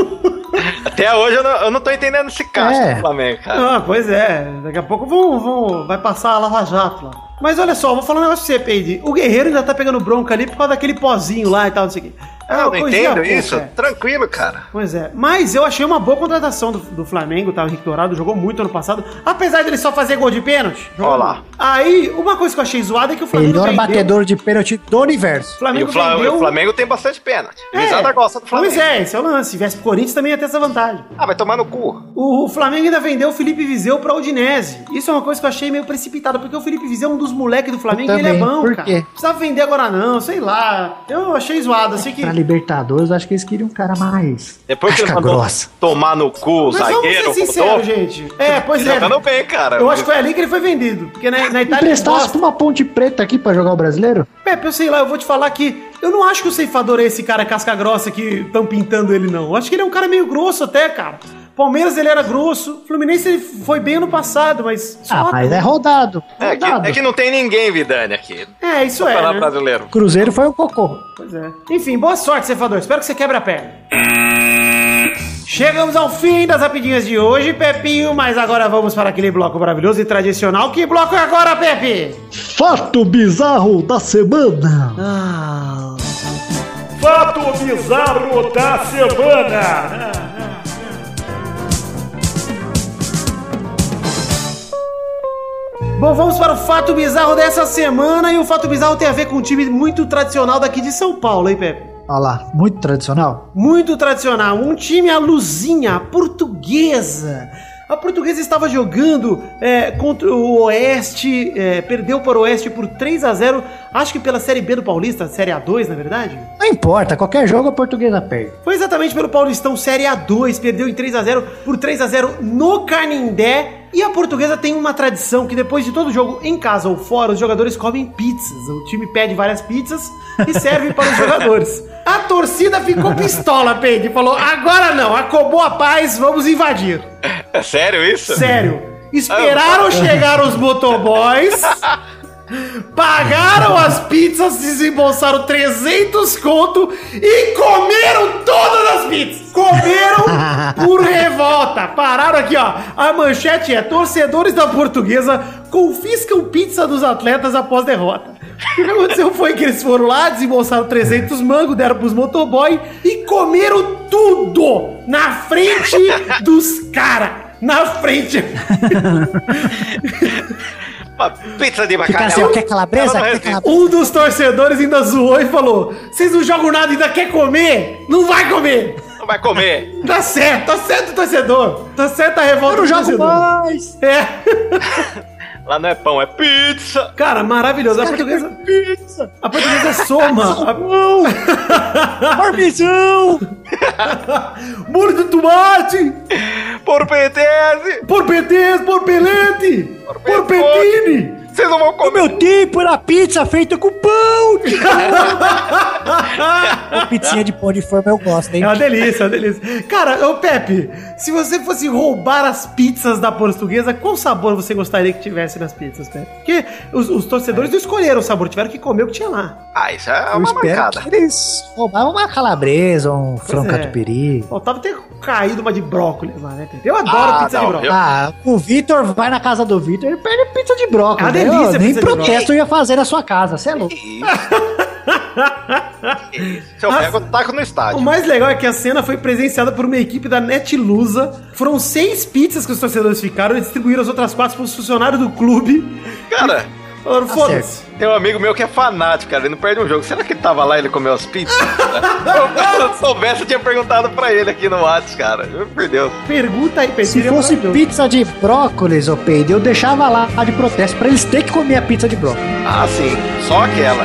Até hoje eu não, eu não tô entendendo esse caixa É. do Flamengo, cara. Ah, pois é. Daqui a pouco vão, vão, vai passar a Lava Jato lá. Mas olha só, vou falar um negócio pra você, Peide. O Guerreiro ainda tá pegando bronca ali por causa daquele pozinho lá e tal, não sei o quê. É Ah, eu não coisinha entendo isso. é. Tranquilo, cara. Pois é, mas eu achei uma boa contratação do, do Flamengo, tá? O Henrique Dourado jogou muito ano passado, apesar dele só fazer gol de pênalti. Olha lá. Aí, uma coisa que eu achei zoada é que o Flamengo Melhor vendeu- batedor de pênalti do universo. O E Flamengo o, Fla- vendeu... o Flamengo tem bastante pênalti. É. Risada gosta do Flamengo. Pois é, esse é o lance. Se viesse pro Corinthians também ia ter essa vantagem. Ah, vai tomar no cu. O, o Flamengo ainda vendeu o Felipe Viseu pra Udinese. Isso é uma coisa que eu achei meio precipitada, porque o Felipe Viseu é um dos moleques do Flamengo e ele é bom, Por cara. quê? Não precisava vender agora não, sei lá. Eu achei zoado, assim que... Pra Libertadores, acho que eles queriam um cara mais. Depois que ele casca mandou grossa. tomar no cu o Mas vamos zagueiro, ser Rodolfo, gente. É, pois é. jogando bem, cara. Eu acho que foi ali que ele foi vendido. Porque na, na Itália... Emprestasse gosta. pra uma ponte preta aqui pra jogar o brasileiro? Pepe, eu sei lá, eu vou te falar que eu não acho que o ceifador é esse cara casca grossa que estão pintando ele, não. Eu acho que ele é um cara meio grosso até, cara. Palmeiras ele era grosso, Fluminense ele foi bem ano passado, mas. só Ah, mas é rodado. É que, é que não tem ninguém, Vidani, aqui. É, isso No é. Campeonato Né? Brasileiro. Cruzeiro foi um cocô. Pois é. Enfim, boa sorte, ceifador. Espero que você quebre a perna. Chegamos ao fim das rapidinhas de hoje, Pepinho, mas agora vamos para aquele bloco maravilhoso e tradicional. Que bloco é agora, Pepe? Fato bizarro da semana. Ah. Fato bizarro da semana. Bom, vamos para o fato bizarro dessa semana. E o fato bizarro tem a ver com um time muito tradicional daqui de São Paulo, hein, Pepe? Olha lá, muito tradicional. Muito tradicional. Um time, a Luzinha, portuguesa. A portuguesa estava jogando é, contra o Oeste, é, perdeu para o Oeste por 3 a 0 acho que pela Série B do Paulista, Série A2, na verdade. Não importa, qualquer jogo a portuguesa perde. Foi exatamente pelo Paulistão Série A2, perdeu em 3 a 0 por 3 a 0 no Canindé. E a portuguesa tem uma tradição que depois de todo jogo, em casa ou fora, os jogadores comem pizzas. O time pede várias pizzas e serve para os <laughs> jogadores. A torcida ficou pistola, Peide, e falou: agora não, acabou a paz, vamos invadir. É <laughs> sério isso? Sério. Esperaram chegar os motoboys, <laughs> pagaram as pizzas, desembolsaram 300 conto e comeram todas as pizzas. Comeram <laughs> por revolta. Pararam aqui, ó. A manchete é: torcedores da portuguesa confiscam pizza dos atletas após derrota. O que aconteceu foi que eles foram lá, desembolsaram 300 mangos, deram pros motoboy e comeram tudo na frente dos caras. Na frente. Uma pizza de bacalhau. assim, ó, quer calabresa? Quer calabresa? Um dos torcedores ainda zoou e falou: Vocês não jogam nada e ainda quer comer? Não vai comer! Não vai comer. Tá certo, tá certo, torcedor! Tá certa a revolta Eu não do jogo torcedor. mais. É, Lá não é pão, é pizza. cara, maravilhoso. A portuguesa, Pizza. a portuguesa soma. <laughs> A... Parmesão. <laughs> Molho de tomate! Por PTS. Por PTs, por pelete! Por petine! Vocês não vão No comer. meu tempo era pizza feita com pão. <laughs> Ô, pizzinha de pão de forma eu gosto, hein? É uma delícia, é uma delícia. Cara, ô Pepe, se você fosse roubar as pizzas da portuguesa, qual sabor você gostaria que tivesse nas pizzas, Pepe? Porque os, os torcedores não escolheram o sabor, tiveram que comer o que tinha lá. Ah, isso é Eu uma espero mancada. que eles roubavam uma calabresa, um frango é. catupiry. Faltava ter caído uma de brócolis lá, né, Pepe? Eu adoro Ah, pizza não, de brócolis. eu- Ah, o Vitor vai na casa do Vitor, ele perde pizza de brócolis. É? Delícia Eu Nem protesto eu ia fazer na sua casa, você é louco. Se eu pego, eu taco no O estádio. mais legal é que a cena foi presenciada por uma equipe da Netlusa. Foram seis pizzas que os torcedores ficaram e distribuíram as outras quatro para os funcionários do clube. Cara, Falaram, Tá foda-se. tem um amigo meu que é fanático, cara. Ele não perde um jogo. Será que ele tava lá e ele comeu as pizzas? <laughs> Se eu soubesse, eu tinha perguntado pra ele aqui no WhatsApp, cara. Por Deus. Pergunta aí. Se fosse pizza de brócolis, ô Peide, eu deixava lá de protesto pra eles terem que comer a pizza de brócolis. Ah, sim. Só aquela.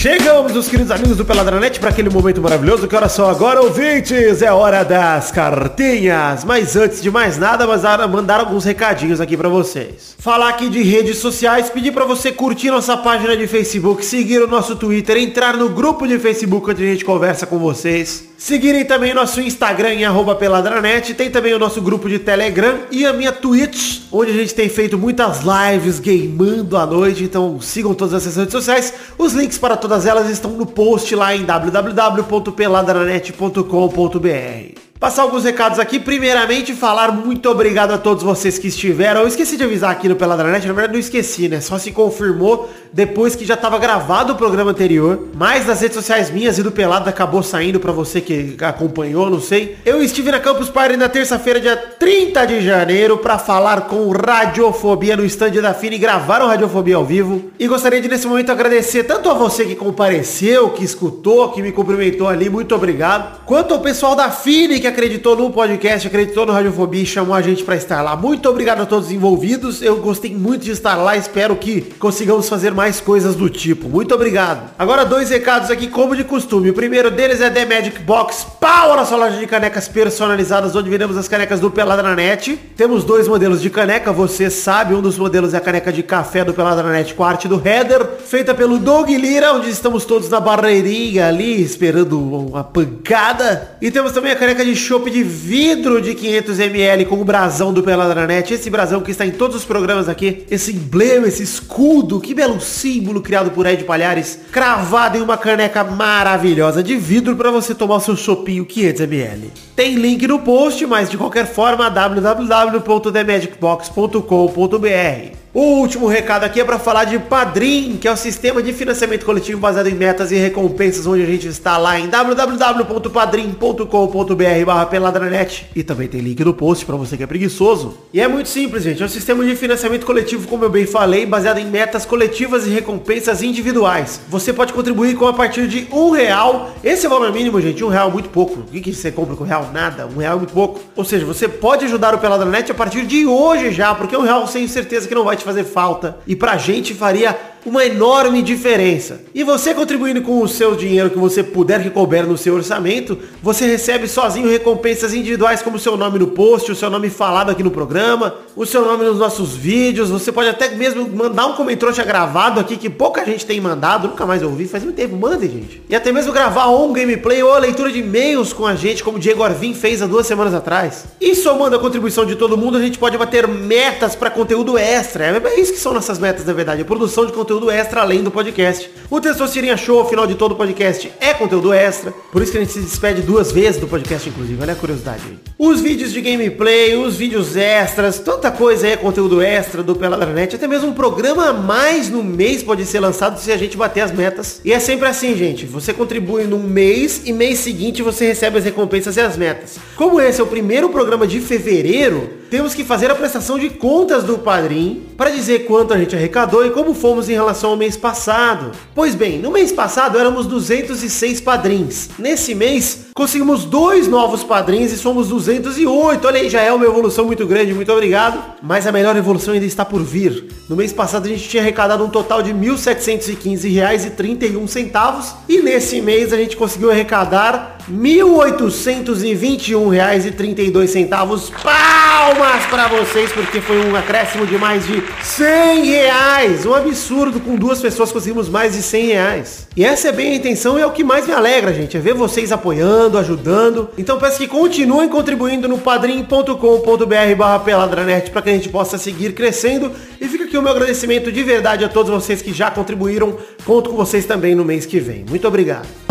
Chegamos, meus queridos amigos do Peladranet, para aquele momento maravilhoso. Que horas são agora, ouvintes? É hora das cartinhas. Mas antes de mais nada, mandar alguns recadinhos aqui para vocês. Falar aqui de redes sociais, pedir para você curtir nossa página de Facebook, seguir o nosso Twitter, entrar no grupo de Facebook onde a gente conversa com vocês. Seguirem também nosso Instagram em arroba peladranet. Tem também o nosso grupo de Telegram e a minha Twitch, onde a gente tem feito muitas lives gamando à noite. Então sigam todas essas redes sociais. Os links para todas elas estão no post lá em www.peladranet.com.br. Passar alguns recados aqui. Primeiramente, falar muito obrigado a todos vocês que estiveram. Eu esqueci de avisar aqui no Peladranet. Na verdade, não esqueci, né? Só se confirmou depois que já estava gravado o programa anterior. Mas nas redes sociais minhas e do Pelado acabou saindo para você que acompanhou, não sei. Eu estive na Campus Party na terça-feira, dia 30 de janeiro, para falar com Radiofobia no stand da Fini. Gravaram Radiofobia ao vivo. E gostaria de, nesse momento, agradecer tanto a você que compareceu, que escutou, que me cumprimentou ali. Muito obrigado. Quanto ao pessoal da Fini, que acreditou no podcast, acreditou no Radiofobia e chamou a gente para estar lá. Muito obrigado a todos os envolvidos. Eu gostei muito de estar lá. Espero que consigamos fazer mais coisas do tipo. Muito obrigado. Agora dois recados aqui, como de costume. O primeiro deles é The Magic Box Power, a sua loja de canecas personalizadas, onde viremos as canecas do Peladranet. Temos dois modelos de caneca, você sabe. Um dos modelos é a caneca de café do Peladranet com a arte do header, feita pelo Doug Lira, onde estamos todos na barreirinha ali, esperando uma pancada. E temos também a caneca de chopp de vidro de 500ml com o brasão do Peladranet. Esse brasão que está em todos os programas aqui. Esse emblema, esse escudo, que belo símbolo criado por Ed Palhares, cravado em uma caneca maravilhosa de vidro para você tomar o seu chopinho 500ml. Tem link no post, mas de qualquer forma, www.themagicbox.com.br. O último recado aqui é para falar de Padrim, que é o sistema de financiamento coletivo baseado em metas e recompensas, onde a gente está lá em www.padrim.com.br barra peladranet e também tem link no post para você que é preguiçoso. E é muito simples, gente, é um sistema de financiamento coletivo, como eu bem falei, baseado em metas coletivas e recompensas individuais. Você pode contribuir com a partir de um real, esse é o valor mínimo, gente, um real é muito pouco. O que, que você compra com real? Nada, um real é muito pouco. Ou seja, você pode ajudar o Peladranet a partir de hoje já, porque um real sem certeza que não vai te fazer falta. E pra gente faria uma enorme diferença. E você contribuindo com o seu dinheiro que você puder que couber no seu orçamento, você recebe sozinho recompensas individuais como o seu nome no post, o seu nome falado aqui no programa, o seu nome nos nossos vídeos, você pode até mesmo mandar um comentário gravado aqui que pouca gente tem mandado, nunca mais ouvi, faz muito tempo, mandem gente. E até mesmo gravar um gameplay ou a leitura de e-mails com a gente, como o Diego Arvim fez há duas semanas atrás. E somando a contribuição de todo mundo, a gente pode bater metas para conteúdo extra. É isso que são nossas metas, na verdade, a produção de conteúdo extra além do podcast. O Testosterinha Show, ao final de todo o podcast, é conteúdo extra. Por isso que a gente se despede duas vezes do podcast, inclusive. Olha a curiosidade aí. Os vídeos de gameplay, os vídeos extras, tanta coisa aí é conteúdo extra do Peladranet. Até mesmo um programa a mais no mês pode ser lançado se a gente bater as metas. E é sempre assim, gente. Você contribui num mês e mês seguinte você recebe as recompensas e as metas. Como esse é o primeiro programa de fevereiro, temos que fazer a prestação de contas do Padrim para dizer quanto a gente arrecadou e como fomos em relação ao mês passado. Pois bem, no mês passado éramos 206 padrinhos. Nesse mês Conseguimos dois novos padrinhos e somos 208. Olha aí, já é uma evolução muito grande, muito obrigado. Mas a melhor evolução ainda está por vir. No mês passado a gente tinha arrecadado um total de R$ 1.715,31 e nesse mês a gente conseguiu arrecadar R$ 1.821,32. Palmas para vocês porque foi um acréscimo de mais de 100 reais. Um absurdo, com duas pessoas conseguimos mais de 100 reais. E essa é bem a intenção e é o que mais me alegra, gente, é ver vocês apoiando, ajudando. Então peço que continuem contribuindo no padrim.com.br barra peladranet para que a gente possa seguir crescendo. E fica aqui o meu agradecimento de verdade a todos vocês que já contribuíram. Conto com vocês também no mês que vem. Muito obrigado.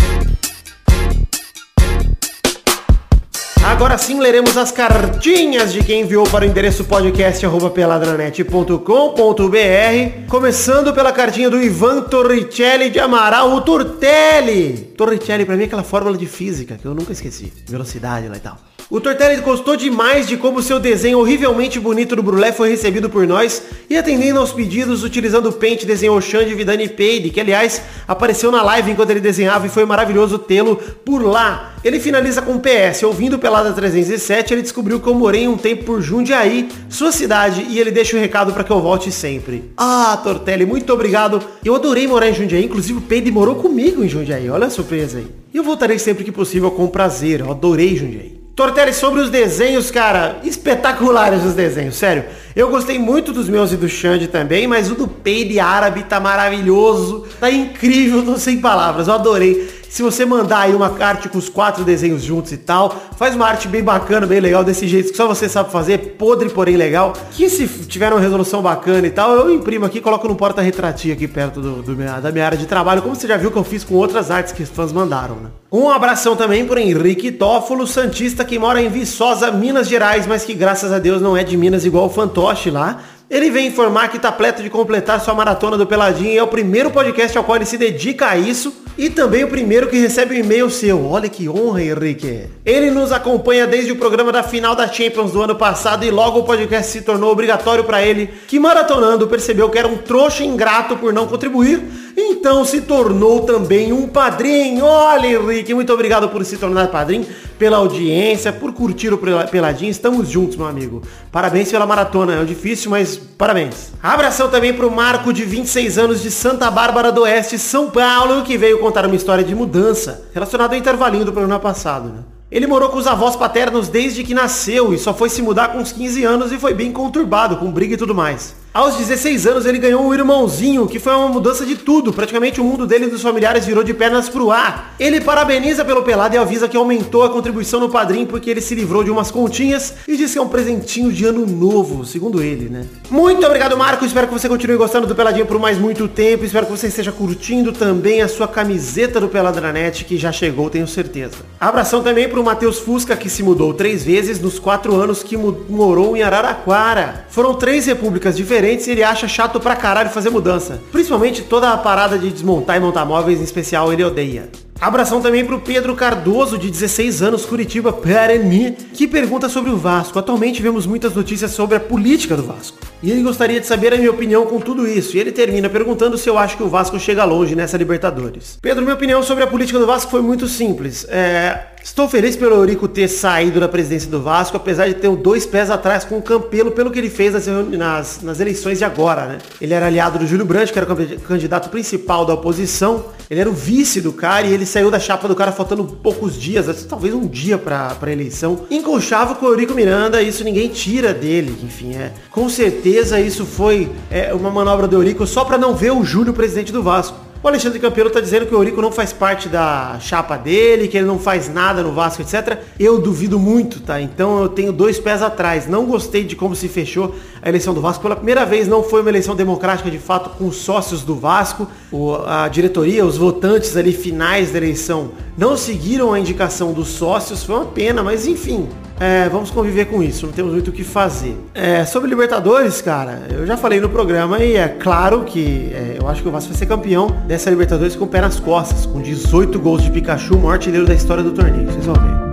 Agora sim leremos as cartinhas de quem enviou para o endereço podcast@peladranet.com.br, começando pela cartinha do Ivan Torricelli de Amaral, o Tortelli. Torricelli para mim é aquela fórmula de física que eu nunca esqueci, velocidade lá e tal. O Tortelli gostou demais de como seu desenho horrivelmente bonito do Brulé foi recebido por nós e atendendo aos pedidos utilizando o Paint desenhou Xande Vidani Peide, que aliás apareceu na live enquanto ele desenhava e foi maravilhoso tê-lo por lá. Ele finaliza com PS, ouvindo Pelada 307, ele descobriu que eu morei um tempo por Jundiaí, sua cidade, e ele deixa o recado para que eu volte sempre. Ah, Tortelli, muito obrigado. Eu adorei morar em Jundiaí, inclusive o Peide morou comigo em Jundiaí, olha a surpresa aí. E eu voltarei sempre que possível com prazer, eu adorei Jundiaí. Tortelli, sobre os desenhos, cara, espetaculares os desenhos, sério. Eu gostei muito dos meus e do Xande também, mas o do Peide árabe tá maravilhoso, tá incrível, <laughs> tô sem palavras, eu adorei. Se você mandar aí uma arte com os quatro desenhos juntos e tal, faz uma arte bem bacana, bem legal, desse jeito que só você sabe fazer, podre, porém legal. Que se tiver uma resolução bacana e tal, eu imprimo aqui coloco no porta-retratinho aqui perto do, do minha, da minha área de trabalho, como você já viu que eu fiz com outras artes que os fãs mandaram, né? Um abração também por Henrique Tófolo, Santista, que mora em Viçosa, Minas Gerais, mas que graças a Deus não é de Minas igual o Fantoche lá. Ele vem informar que está pleto de completar sua maratona do Peladinho e é o primeiro podcast ao qual ele se dedica a isso e também o primeiro que recebe um e-mail seu. Olha que honra, Henrique. Ele nos acompanha desde o programa da final da Champions do ano passado e logo o podcast se tornou obrigatório para ele, que maratonando percebeu que era um trouxa ingrato por não contribuir, então se tornou também um padrinho. Olha, Henrique, muito obrigado por se tornar padrinho, pela audiência, por curtir o Peladinho. Estamos juntos, meu amigo. Parabéns pela maratona. É difícil, mas parabéns. Abração também pro Marco, de 26 anos, de Santa Bárbara do Oeste, São Paulo, que veio contar uma história de mudança relacionada ao intervalinho do programa passado, né? Ele morou com os avós paternos desde que nasceu e só foi se mudar com uns 15 anos e foi bem conturbado, com briga e tudo mais. Aos 16 anos ele ganhou um irmãozinho, que foi uma mudança de tudo. Praticamente o mundo dele e dos familiares virou de pernas pro ar. Ele parabeniza pelo pelado e avisa que aumentou a contribuição no padrinho porque ele se livrou de umas continhas e diz que é um presentinho de ano novo, segundo ele, né? Muito obrigado, Marco. Espero que você continue gostando do Peladinho por mais muito tempo. Espero que você esteja curtindo também a sua camiseta do Peladranet, que já chegou, tenho certeza. Abração também pro Matheus Fusca, que se mudou três vezes nos quatro anos que morou em Araraquara. Foram três repúblicas diferentes diferentes e ele acha chato pra caralho fazer mudança. Principalmente toda a parada de desmontar e montar móveis, em especial, ele odeia. Abração também pro Pedro Cardoso, de 16 anos, Curitiba, Paraná, que pergunta sobre o Vasco. Atualmente vemos muitas notícias sobre a política do Vasco. E ele gostaria de saber a minha opinião com tudo isso. E ele termina perguntando se eu acho que o Vasco chega longe nessa Libertadores. Pedro, minha opinião sobre a política do Vasco foi muito simples. É, Estou feliz pelo Eurico ter saído da presidência do Vasco, apesar de ter dois pés atrás com o Campelo pelo que ele fez nas, nas, nas, eleições de agora, né? Ele era aliado do Júlio Brandt, que era o candidato principal da oposição. Ele era o vice do cara e ele saiu da chapa do cara faltando poucos dias, talvez um dia pra, pra eleição. Enconchava com o Eurico Miranda, isso ninguém tira dele, enfim, é. Com certeza isso foi é, uma manobra do Eurico só para não ver o Júlio presidente do Vasco. O Alexandre Campelo tá dizendo que o Eurico não faz parte da chapa dele, que ele não faz nada no Vasco, etc. Eu duvido muito, tá? Então eu tenho dois pés atrás. Não gostei de como se fechou a eleição do Vasco. Pela primeira vez não foi uma eleição democrática de fato com os sócios do Vasco. O, a diretoria, os votantes ali finais da eleição não seguiram a indicação dos sócios. Foi uma pena, mas enfim. É, vamos conviver com isso, não temos muito o que fazer. É, sobre Libertadores, cara, eu já falei no programa e é claro que é, eu acho que o Vasco vai ser campeão dessa Libertadores com o pé nas costas, com 18 gols de Pikachu, o maior artilheiro da história do torneio. Vocês vão ver.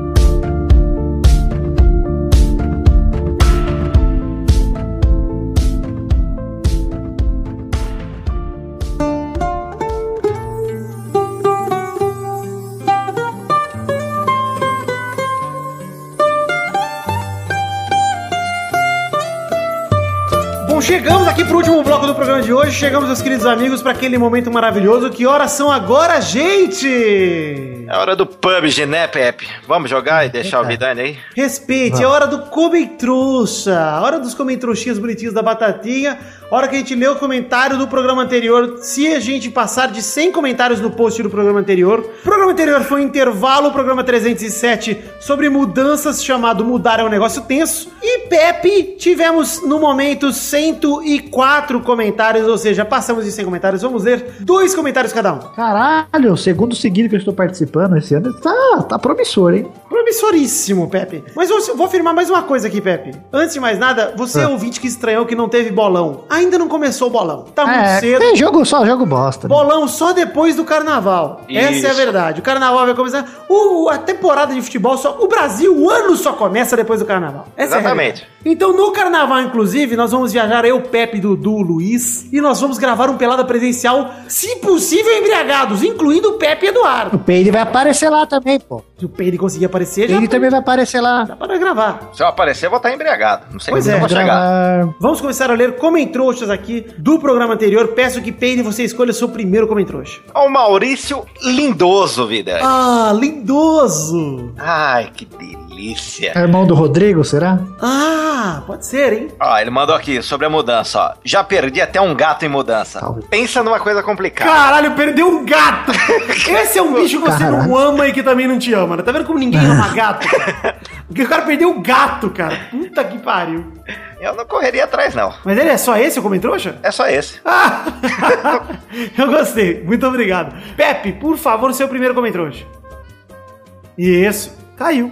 Chegamos aqui pro último bloco do programa de hoje. Chegamos, meus queridos amigos, para aquele momento maravilhoso. Que horas são agora, gente? É hora do PUBG, né, Pepe? Vamos jogar e deixar o Vidani aí? Respeite, é hora do Comentrouxa. A hora dos comentrouxinhos bonitinhos da Batatinha. Hora que a gente lê o comentário do programa anterior. Se a gente passar de 100 comentários no post do programa anterior. O programa anterior foi um intervalo, o programa 307, sobre mudanças, chamado Mudar é um Negócio Tenso. E Pepe, tivemos no momento 104 comentários, ou seja, passamos de 100 comentários. Vamos ler dois comentários cada um. Caralho, o segundo seguido que eu estou participando esse ano tá, tá promissor, hein? Promissoríssimo, Pepe. Mas eu vou afirmar mais uma coisa aqui, Pepe. Antes de mais nada, você é Ah. ouvinte que estranhou que não teve bolão. Ainda não começou o bolão. Tá muito É, cedo. tem jogo só, jogo bosta. né? Bolão só depois do carnaval. Essa é a Isso. verdade. O carnaval vai começar. O, a temporada de futebol só. O Brasil, o ano só começa depois do carnaval. Essa Exatamente. É a realidade. Então, no carnaval, inclusive, nós vamos viajar, eu, Pepe, Dudu, Luiz, e nós vamos gravar um pelada presencial, se possível, embriagados, incluindo o Pepe e O Eduardo. Peide vai aparecer lá também, pô. Se o Peide conseguir aparecer, O já Peide também vai aparecer lá. dá para gravar. Se eu aparecer, eu vou estar embriagado. Não sei Pois é, eu vou chegar. Vamos começar a ler comentrouxas aqui do programa anterior. Peço que Peide você escolha o seu primeiro comentrouxa. O Maurício Lindoso, vida. Ah, lindoso! Ai, que delícia. É irmão do Rodrigo, será? Ah, pode ser, hein? Ó, ele mandou aqui sobre a mudança, ó. Já perdi até um gato em mudança. Talvez. Pensa numa coisa complicada. Caralho, perdeu um gato! <laughs> Esse é um bicho que você não Caralho. ama e que também não te ama, né? Tá vendo como ninguém ama gato? cara? Porque o cara perdeu o gato, cara. Puta que pariu. Eu não correria atrás, não. Mas ele é só esse o comentrouxa? É só esse. Ah! <laughs> Eu gostei. Muito obrigado. Pepe, por favor, seu primeiro comentrouxa. Isso. Caiu.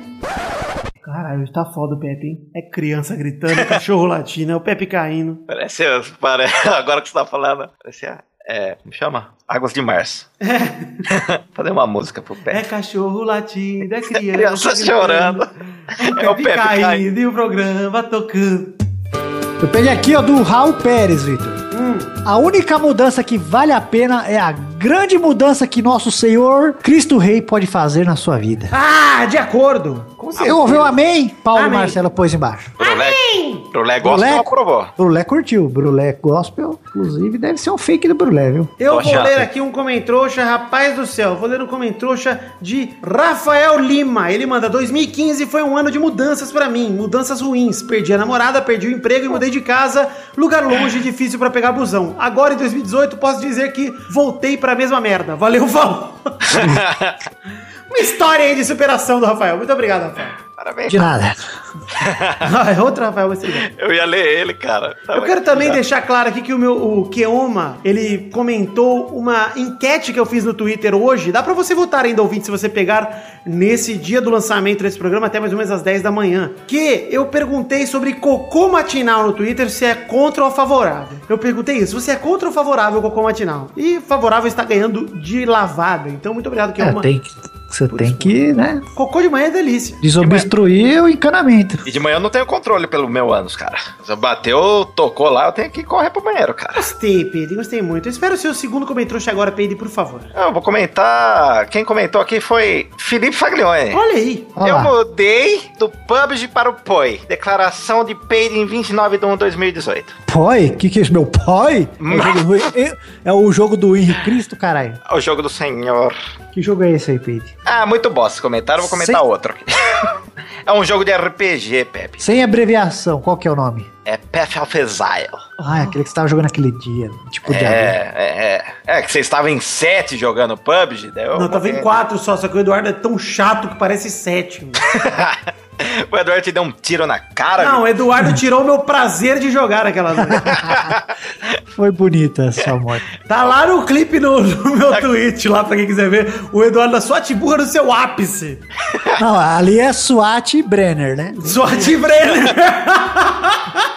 Caralho, tá foda o Pepe, hein? É criança gritando, <laughs> cachorro latindo, é o Pepe caindo. Parece, parece <laughs> agora que você tá falando, parece, é, me chama? Águas de Março. <laughs> Fazer uma música pro É Pepe. cachorro latindo, é criança, Criança chorando. O É o Pepe, Pepe caindo caindo. e o programa tocando. Eu peguei aqui, ó, do Raul Pérez, Vitor. A única mudança que vale a pena é a grande mudança que nosso Senhor Cristo Rei pode fazer na sua vida. Ah, de acordo. Com Eu ouvi um amém? Paulo Amém. Marcelo pôs embaixo. Brulé, Brulé Gospel Brulé? aprovou. Brulé curtiu. Brulé Gospel, inclusive, deve ser um fake do Brulé, viu? Eu Tô vou chato, ler aqui um comentrouxa, rapaz do céu. Vou ler um comentrouxa de Rafael Lima. Ele manda: 2015 foi um ano de mudanças pra mim, mudanças ruins. Perdi a namorada, perdi o emprego e mudei de casa, lugar longe e difícil pra pegar busão. Agora em 2018 posso dizer que voltei pra mesma merda. Valeu, Val. <laughs> Uma história aí de superação do Rafael. Muito obrigado, Rafael. Parabéns. De nada. <laughs> Ah, é outro Rafael, bem. Eu ia ler ele, cara. Tava Eu quero também já. deixar claro aqui que o meu o Keoma, ele comentou uma enquete que eu fiz no Twitter hoje. Dá pra você votar ainda, ouvinte, se você pegar nesse dia do lançamento desse programa, até mais ou menos às 10 da manhã. Que eu perguntei sobre cocô matinal no Twitter, se é contra ou favorável. Eu perguntei isso, você é contra ou favorável ao cocô matinal? E favorável está ganhando de lavada. Então, muito obrigado, É, Keoma. tem que, você tem que, né, Cocô de manhã é delícia. desobstruir o encanamento. E de manhã eu não tenho controle pelo meu ânus, cara. Se eu bateu, tocou lá, eu tenho que correr pro banheiro, cara. Gostei, Pedro, gostei muito. Eu espero o seu segundo comentário agora, Pedro, por favor. Eu vou comentar. Quem comentou aqui foi Felipe Faglione. Olha aí. Olha eu mudei do PUBG para o POI. Declaração de peido em 29 de 1 de 2018. Pai? O que, que é isso, meu pai? É o jogo do, é- é Henrique Cristo, caralho. O jogo do senhor. Que jogo é esse aí, Peide? Ah, muito bosta eu vou comentar Sem- outro aqui. <laughs> é um jogo de RPG, Pepe. Sem abreviação, qual que é o nome? É Path of Exile. Ah, é aquele que você tava jogando aquele dia. Tipo de É, agora. é, é. É que você estava em 7 jogando PUBG, eu Não, tava em quatro só, só que o Eduardo é tão chato que parece sete. <laughs> o Eduardo te deu um tiro na cara. Não, o Eduardo tirou o meu prazer de jogar aquela noite. <laughs> Foi bonita essa <laughs> morte. Tá lá no clipe no, no meu tweet, lá pra quem quiser ver. O Eduardo da SWAT burra no seu ápice. Não, ali é SWAT e Brenner, né? SWAT Brenner.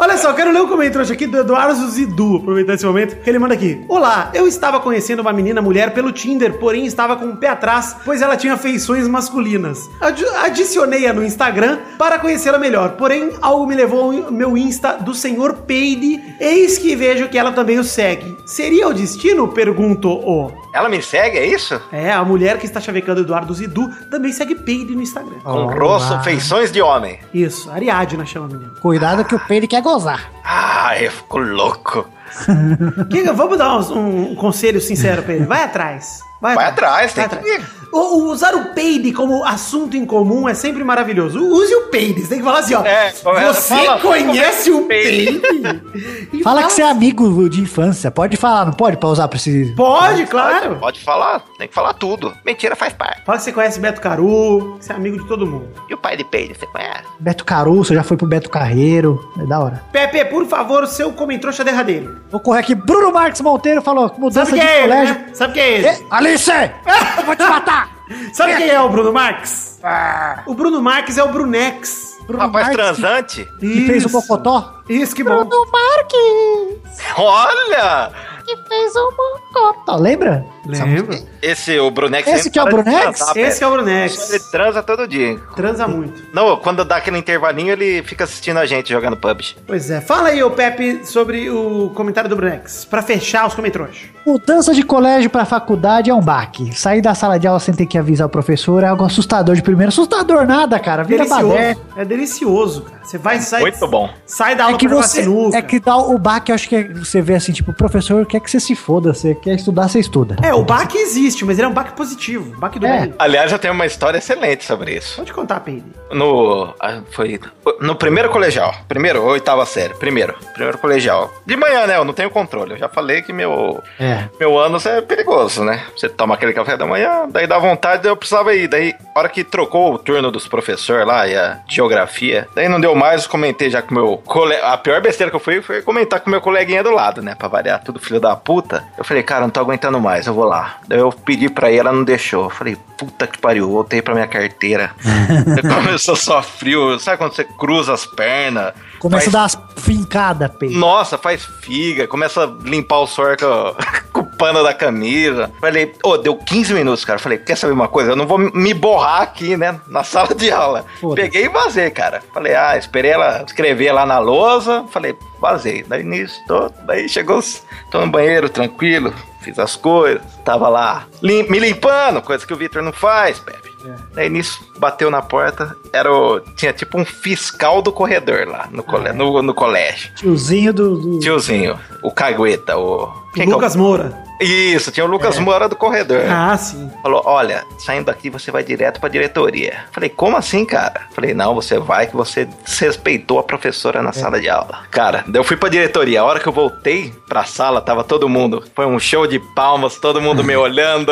Olha só, eu quero ler um comentário aqui do Eduardo Zidu, aproveitar esse momento, que ele manda aqui. Olá, eu estava conhecendo uma menina mulher pelo Tinder, porém estava com o pé atrás, pois ela tinha feições masculinas. Adi- Adicionei-a no Instagram para conhecê-la melhor, porém algo me levou ao meu Insta do senhor Peide, eis que vejo que ela também o segue. Seria o destino? Pergunto o. Ela me segue, é isso? É, a mulher que está chavecando Eduardo Zidu também segue Peide no Instagram. Com rosto, lá. feições de homem. Isso, Ariadna chama a menina. Cuidado que o Peide quer gozar. Ah, eu fico louco. Vamos dar um, um conselho sincero pra ele. Vai atrás. Vai, Vai atrás, tem vai que atrás. O- o usar o peide como assunto em comum é sempre maravilhoso. Use o peide. Você tem que falar assim, ó. É, você fala- conhece fala o peide? <laughs> E Fala que você é amigo de infância. Pode falar, não pode pra usar pra esse. Pode, claro. Pode falar, tem que falar tudo. Mentira faz parte. Fala que você conhece Beto Caru, que você é amigo de todo mundo. E o pai de Peide, você conhece? Beto Caruso, já foi pro Beto Carreiro. É da hora. Pepe, por favor, o seu comentrouxa derradeiro. Vou correr aqui. Bruno Marques Monteiro falou: mudança Sabe de é ele, colégio. né? Sabe quem é ele? Ê, Alice! <laughs> Eu vou te matar! Sabe quem é o Bruno Marques? O Bruno Marques é o Brunex. Bruno Rapaz Marques, transante? Que fez o Mocotó? Isso, que bom. Bruno Marques! Olha! Que fez o Mocotó. Lembra? Lembro. Esse, o Brunex... Esse que é o Brunex? transar, Esse é o. Brunex. Ele transa todo dia. Transa muito. Não, quando dá aquele intervalinho, ele fica assistindo a gente jogando PUBG. Pois é. Fala aí, ô Pepe, sobre o comentário do Brunex. Pra fechar os comentários. Mudança de colégio pra faculdade é um baque. Sair da sala de aula sem ter que avisar o professor é algo assustador de primeiro. Assustador nada, cara. Vira Delicioso. baderna. É delicioso, cara. Você vai sair. Muito bom. Sai da É aula que pra jogar você. É que dá o baque, eu acho que é- você vê assim, tipo, o professor quer que você se foda. Você quer estudar, você estuda. É, o baque existe, mas ele é um baque positivo. Baque do É. bem. Aliás, eu tenho uma história excelente sobre isso. Pode contar, Peide. No. ah, Foi. No primeiro colegial. Primeiro, ou oitava série. Primeiro. Primeiro colegial. De manhã, né? Eu não tenho controle. Eu já falei que meu. É. Meu ânus é perigoso, né? Você toma aquele café da manhã, daí dá vontade, eu precisava ir. Daí, a hora que trocou o turno dos professores lá e a geografia, daí não deu mais, eu comentei já com o meu colega. A pior besteira que eu fui foi comentar com o meu coleguinha do lado, né? Pra variar tudo, filho da puta. Eu falei, cara, não tô aguentando mais, eu vou Daí eu pedi pra ir, ela não deixou. Eu falei, puta que pariu, voltei pra minha carteira. <laughs> Começou só frio, sabe quando você cruza as pernas? Começa faz- a dar umas fincadas, peito. nossa, faz figa, começa a limpar o suor com, <laughs> com o pano da camisa. Falei, ô, deu 15 minutos, cara. Falei, quer saber uma coisa? Eu não vou me borrar aqui, né, na sala de aula. Peguei e vazei, cara. Falei, ah, esperei ela escrever lá na lousa. Falei, vazei. Daí nisso, tô, daí chegou, tô no banheiro, tranquilo, fiz as coisas. Tava lá lim- me limpando, coisa que o Victor não faz, Pepe. Daí nisso, bateu na porta, era o, tinha tipo um fiscal do corredor lá no, cole, no, no colégio. Tiozinho do. do- Tiozinho, o Cagueta, o. quem que é o- Lucas Moura. Isso, tinha o Lucas Moura do corredor. Ah, sim. Falou: olha, saindo daqui você vai direto pra diretoria. Falei, como assim, cara? Falei, não, você vai que você desrespeitou a professora na sala de aula. Cara, eu fui pra diretoria. A hora que eu voltei pra sala, tava todo mundo. Foi um show de palmas, todo mundo me <laughs> olhando.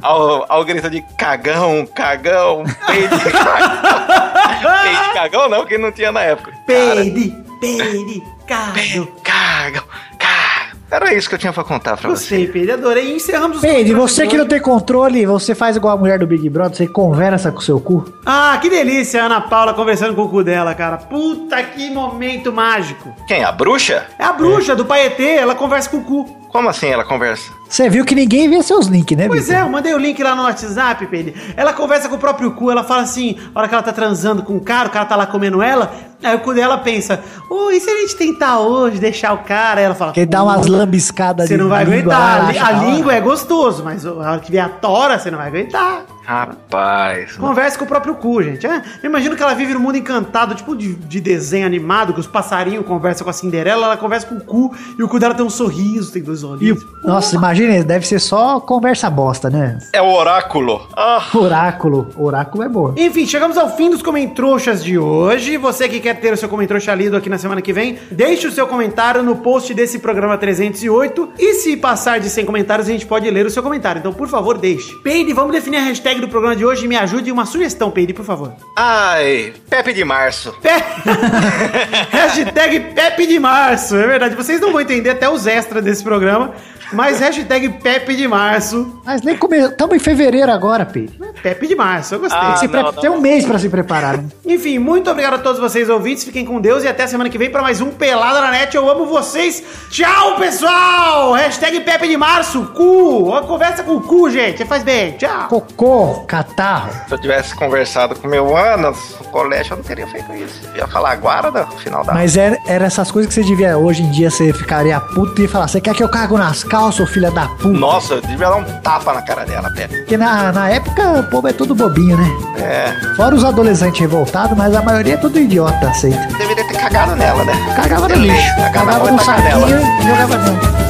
ao, ao grito de cagão, cagão, peide, cagão. <laughs> peide, cagão não, que não tinha na época. Cara, Peide, peide, cago. Cagam, cagam. Era isso que eu tinha pra contar pra você. Gostei, Peide, adorei. E encerramos os Peide, comentários você que não tem controle, você faz igual a mulher do Big Brother, você conversa com o seu cu. Ah, que delícia, a Ana Paula conversando com o cu dela, cara. Puta que momento mágico. Quem? A bruxa? É a bruxa do Paetê, ela conversa com o cu. Como assim ela conversa? Você viu que ninguém vê seus links, né, Pois Vitor? é, eu mandei o link lá no WhatsApp, Peide. Ela conversa com o próprio cu, ela fala assim, a hora que ela tá transando com o cara, o cara tá lá comendo ela, aí o cu dela pensa, ô, e se a gente tentar hoje, deixar o cara? Aí ela fala, Que ele dá umas lambiscadas Você não vai aguentar. ela A, a língua é gostoso, mas a hora que vier a tora, você não vai aguentar. Rapaz. Conversa com o próprio cu, gente. É, eu imagino que ela vive num mundo encantado, tipo de, de desenho animado, que os passarinhos conversam com a Cinderela, ela conversa com o cu, e o cu dela tem um sorriso, tem dois E olhinhos. o- Nossa, imagina, deve ser só conversa bosta, né? É o oráculo. Ah, Oráculo. Oráculo é boa. Enfim, chegamos ao fim dos comentrouxas de hoje. Você que quer ter o seu comentrouxa lido aqui na semana que vem, deixe o seu comentário no post desse programa 308. E se passar de 100 comentários, a gente pode ler o seu comentário. Então, por favor, deixe. Peide, vamos definir a hashtag do programa de hoje me ajude uma sugestão, Peide, por favor. ai, Pepe de Março. Pe- <laughs> hashtag Pepe de Março, é verdade. Vocês não vão entender até os extras desse programa, mas hashtag Pepe de Março. Mas nem começou. Estamos em fevereiro agora, Pedro. Pepe de Março, eu gostei. Ah, Você não, pre- não. Tem um mês pra se preparar, né? <laughs> Enfim, muito obrigado a todos vocês ouvintes. Fiquem com Deus e até semana que vem para mais um Pelada na Net. Eu amo vocês. Tchau, pessoal! Hashtag Pepe de Março, cu. Uma conversa com o cu, gente. Faz bem. Tchau. Cocô, catarro. Se eu tivesse conversado com meu Anas no colégio, eu não teria feito isso. Eu ia falar guarda no final da Mas era, era essas coisas que você devia. Hoje em dia você ficaria puto e ia falar: Você quer que eu cargo nas calças, ô filha da puta? Nossa, eu devia dar um tapa na cara dela, Pepe. Porque na, na época povo é tudo bobinho, né? É, Fora os adolescentes revoltados, mas a maioria é tudo idiota, aceita. deveria ter cagado nela, né? Cagava no lixo. cagava Cagava no saquinho e jogava dentro.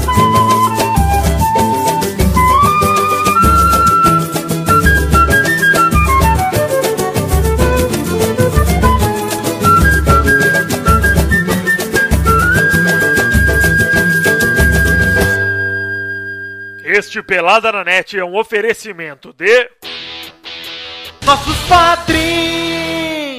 Este Pelada na Net é um oferecimento de. Nossos padrinhos!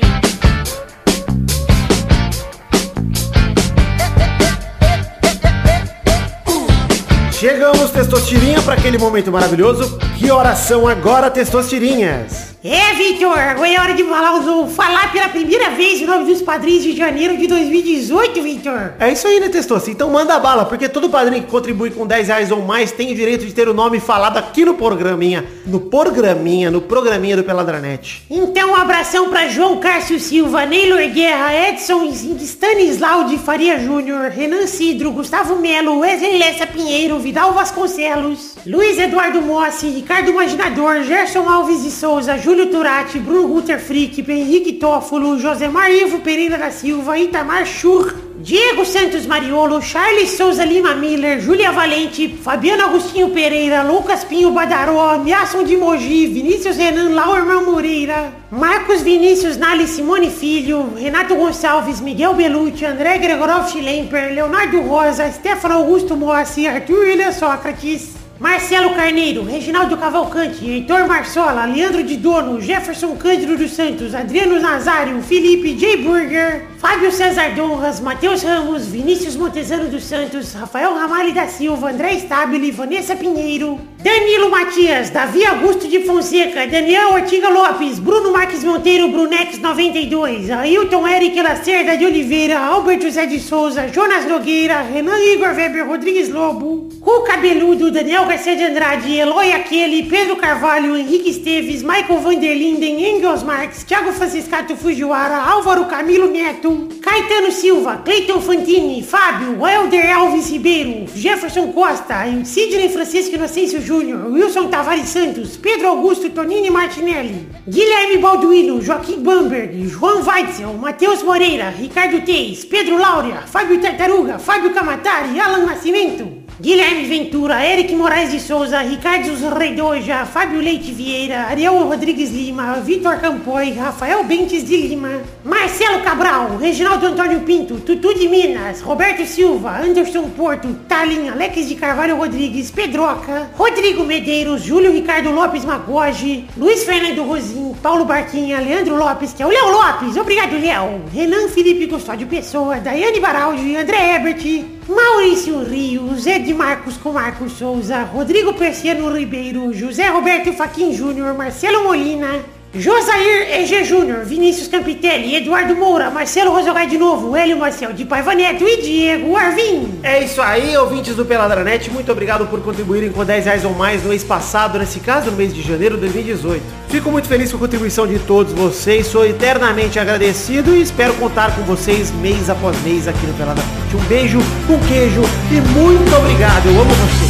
Chegamos, Testosterinha, para aquele momento maravilhoso. Que horas são agora, Testosterinhas? É, Vitor, agora é hora de falar, os- falar pela primeira vez o nome dos padrinhos de janeiro de 2018, Vitor. É isso aí, né, Testosta? Então manda bala, porque todo padrinho que contribui com 10 reais ou mais tem o direito de ter o nome falado aqui no programinha. No programinha, no programinha do Peladranet. Então, um abração pra João Cárcio Silva, Neylor Guerra, Edson Stanislau de Faria Júnior, Renan Cidro, Gustavo Melo, Wesley Lessa Pinheiro, Vidal Vasconcelos, Luiz Eduardo Mossi, Ricardo Imaginador, Gerson Alves de Souza, Júlio Turati, Bruno Guter Frick, Henrique Tófolo, Josemar Ivo Pereira da Silva, Itamar Schur, Diego Santos Mariolo, Charles Souza Lima Miller, Júlia Valente, Fabiano Agostinho Pereira, Lucas Pinho Badaró, Miasson de Mogi, Vinícius Renan Lauerman Moreira, Marcos Vinícius Nali Simone Filho, Renato Gonçalves, Miguel Belucci, André Gregorov Schlemper, Leonardo Rosa, Stefano Augusto Mossi, Arthur William Sócrates, Marcelo Carneiro, Reginaldo Cavalcante, Heitor Marsola, Leandro de Dono, Jefferson Cândido dos Santos, Adriano Nazário, Felipe J. Burger, Fábio César Donras, Matheus Ramos, Vinícius Montezano dos Santos, Rafael Ramalho da Silva, André Stabile, Vanessa Pinheiro, Danilo Matias, Davi Augusto de Fonseca, Daniel Ortiga Lopes, Bruno Marques Monteiro, Brunex 92, Ailton Eric Lacerda de Oliveira, Albert José de Souza, Jonas Nogueira, Renan Igor Weber Rodrigues Lobo, Cu Cabeludo, Daniel Garcia de Andrade, Eloy Aquele, Pedro Carvalho, Henrique Esteves, Michael Vanderlinden, Engels Marques, Thiago Franciscato Fujiwara, Álvaro Camilo Neto, Caetano Silva, Cleiton Fantini, Fábio, Helder Alves Ribeiro, Jefferson Costa, Sidney Francisco Inocêncio Júnior, Wilson Tavares Santos, Pedro Augusto Tonini Martinelli, Guilherme Balduino, Joaquim Bamberg, João Weitzel, Matheus Moreira, Ricardo Teis, Pedro Laura, Fábio Tartaruga, Fábio Camatari, Alan Nascimento, Guilherme Ventura, Eric Moraes de Souza, Ricardo Reidoja, Fábio Leite Vieira, Ariel Rodrigues Lima, Vitor Campoy, Rafael Bentes de Lima, Marcelo Cabral, Reginaldo Antônio Pinto, Tutu de Minas, Roberto Silva, Anderson Porto, Talin, Alex de Carvalho Rodrigues, Pedroca, Rodrigo Medeiros, Júlio Ricardo Lopes Magoge, Luiz Fernando Rosim, Paulo Barquinha, Leandro Lopes, que é o Léo Lopes, obrigado Léo, Renan Felipe Custódio Pessoa, Daiane Baraldi, André Ebert, Maurício Rios, Ed Marcos com Marcos Souza, Rodrigo Persiano Ribeiro, José Roberto Faquin Júnior, Marcelo Molina, Josair EG Júnior, Vinícius Campitelli, Eduardo Moura, Marcelo Rosogai de novo, Hélio Marcel de Paiva Neto e Diego Arvim. É isso aí, ouvintes do Peladranet. Muito obrigado por contribuírem com 10 reais ou mais no mês passado, nesse caso no mês de janeiro de 2018. Fico muito feliz com a contribuição de todos vocês, sou eternamente agradecido e espero contar com vocês mês após mês aqui no Peladranet. Um beijo, um queijo e muito obrigado, eu amo vocês.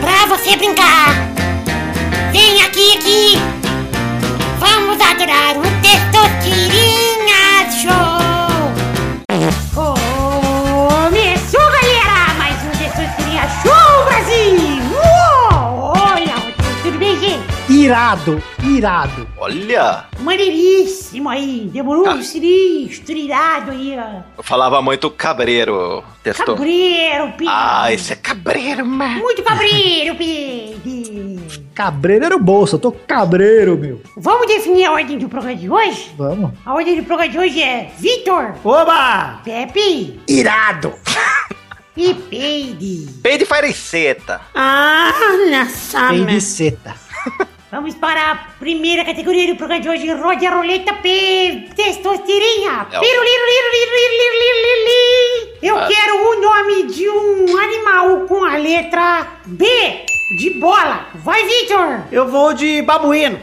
Pra você brincar. Vem aqui, aqui. Vamos adorar o Irado, irado. Olha, Maneiríssimo aí. Demorou um sinistro, irado aí, ó. eu falava muito cabreiro, testou. Cabreiro, Pedro. Ah, esse é cabreiro, mano. Muito cabreiro, Pedro. Cabreiro era o bolso, eu tô cabreiro, meu. Vamos definir a ordem do programa de hoje? Vamos. A ordem do programa de hoje é Vitor, Oba! Pepe Irado. e Peide. Peide fareceta. Ah, nossa, Tem de mano. seta. Vamos para a primeira categoria do programa de hoje. Rode a roleta P. Testosterinha. É. Eu Ah. quero o nome de um animal com a letra B. De bola. Vai, Vitor. Eu vou de babuíno.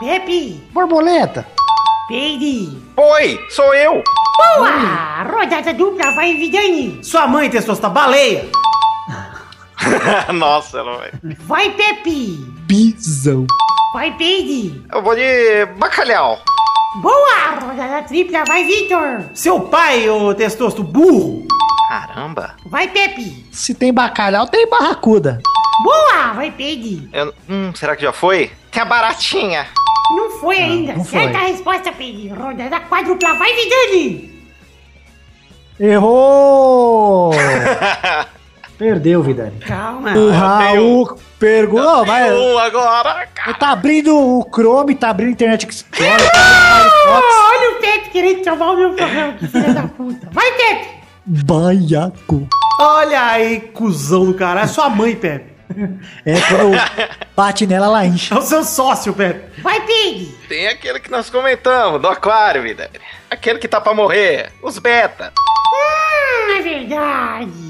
Pepe, Borboleta. Peide. Oi, sou eu. Boa! Rodada dupla, vai, Vidani. Sua mãe, Testosta, baleia. <laughs> Nossa, ela vai. Vai, Pepe. Bisão. Vai, Peide. Eu vou de bacalhau. Boa! Rodada tripla, vai, Vitor. Seu pai, ô Testosto, burro. Caramba. Vai, Pepe. Se tem bacalhau, tem barracuda. Boa! Vai, Peide. Eu- hum, será que já foi? Tem a baratinha. Não foi ainda. não Certa foi. a resposta, Peide. Rodada quádrupla, vai, Vidani. Errou! <laughs> Perdeu, Vidani. Calma. O Raul perguntou. Vai, Um agora. ele tá abrindo o Chrome, tá abrindo Internet Explorer, tá abrindo Firefox. Olha o Pepe querendo salvar o meu programa, que filha da puta. Vai, Pepe. Baiaco. Olha aí, cuzão do caralho. É sua mãe, Pepe. É, quando bate nela, ela enche. É o seu sócio, Pepe. Vai, Peide. Tem aquele que nós comentamos, do aquário, vida. Aquele que tá pra morrer. Os beta. Hum, é verdade.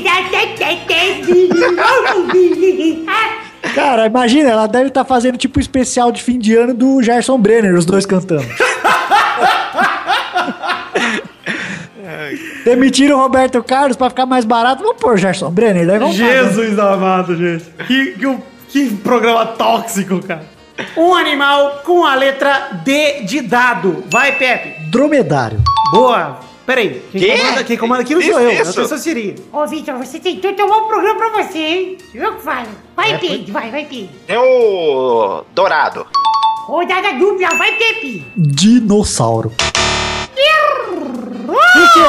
<laughs> Cara, imagina, ela deve estar fazendo tipo um especial de fim de ano do Gerson Brenner, os dois cantando. <laughs> Demitiram o Roberto Carlos pra ficar mais barato. Vamos pôr o Gerson Brenner, daí vamos. Jesus amado, gente. Que, que, que programa tóxico, cara. Um animal com a letra D de dado. Vai, Pepe. Dromedário. Boa. Peraí. Quem Quê? comanda, quem comanda aqui não sou eu. isso. Eu sou Siri. Ô, Vitor, você tentou tomar um programa pra você, hein? Eu que falo. Vai, Peide, vai, vai, Peide. Tem o Dourado. Rodada dupla, vai, Pepe. Dinossauro. Por quê?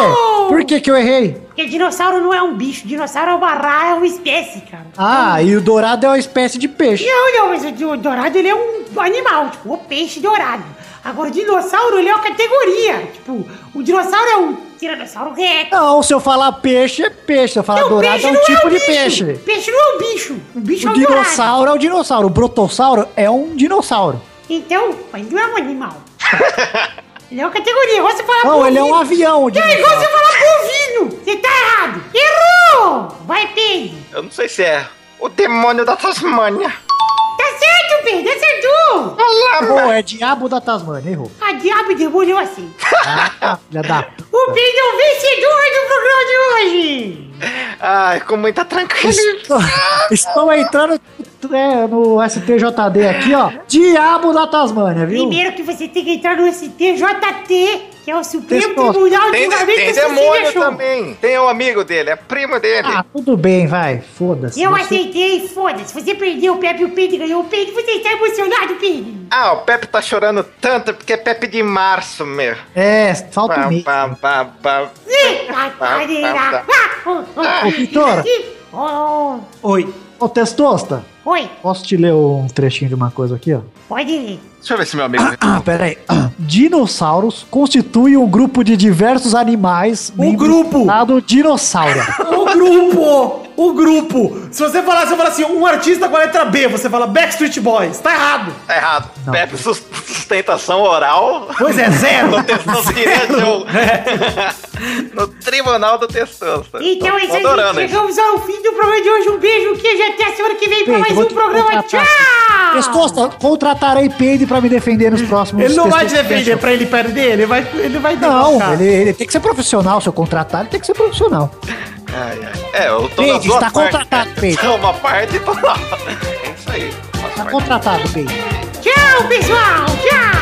Por que que eu errei? Porque dinossauro não é um bicho, dinossauro é uma raça, é uma espécie, cara. Ah, e o dourado é uma espécie de peixe. Não, não, mas o do- dourado ele é um animal, tipo, o peixe dourado. Agora, o dinossauro ele é uma categoria. Tipo, o dinossauro é um tiranossauro rex. Não, se eu falar peixe, é peixe. Se eu falar Não, dourado, é um não tipo um de bicho. peixe. Peixe não é um bicho. O bicho O é um dourado. dinossauro é o dinossauro. O brotossauro é um dinossauro. Então, mas não é um animal. <laughs> ele é uma categoria. Igual você falar Não, ele é um avião, o Não, igual dinossauro. você falar bovino. Você tá errado. Errou! Vai, Pedro. Eu não sei se é o demônio da Tasmânia. Tá certo, Pedro. Acertou. Pô, é diabo da Tasmânia, errou. A diabo demorou assim. Ah, filha da... O Pedro é o vencedor do programa de hoje. Ai, com muita tranquilidade. Estou, estou entrando é, no STJD aqui, ó. Diabo da Tasmânia, viu? Primeiro que você tem que entrar no STJT, que é o Supremo Testoso. Tribunal de Julgamento tem Justiça demônio também. Tem um amigo dele, é primo dele. Ah, tudo bem, vai. Foda-se. Eu Você- aceitei, foda-se. Você perdeu o Pepe e o Pedro ganhou o Pedro. Você está emocionado, Pedro? Ah, o Pepe tá chorando tanto porque é Pepe de março, meu. É, falta Pá, mês. Ô, Vitor. Oi. Ô, Testosta, Oi, posso te ler um trechinho de uma coisa aqui, ó? pode ler. Deixa eu ver se meu amigo. Ah, pera aí. Dinossauros constituem um grupo de diversos animais. Membros grupo. do Estado dinossauro. O <laughs> grupo! O grupo! Se você falar, eu falar assim, um artista com a letra B, você fala Backstreet Boys. Tá errado. Tá errado. Não. Pepe sus- sustentação oral Pois é, zero. no texto direto. no tribunal do testosta. Então é isso aí. Chegamos ao fim do programa de hoje. Um beijo, queijo. Até semana que vem pra Peide, mais um programa. contratar. Tchau! Testosta, contratarei Peide pra me defender nos próximos Ele não vai te defender pra ele perder, ele vai, ele vai Não, ele, ele tem que ser profissional. Se eu contratar, ele tem que ser profissional. Ai, ai. É, eu tô Peide, está partes, contratado? Peide. Só uma parte e lá. É isso aí. Tá parte. contratado, Peide. Tchau, pessoal! Tchau!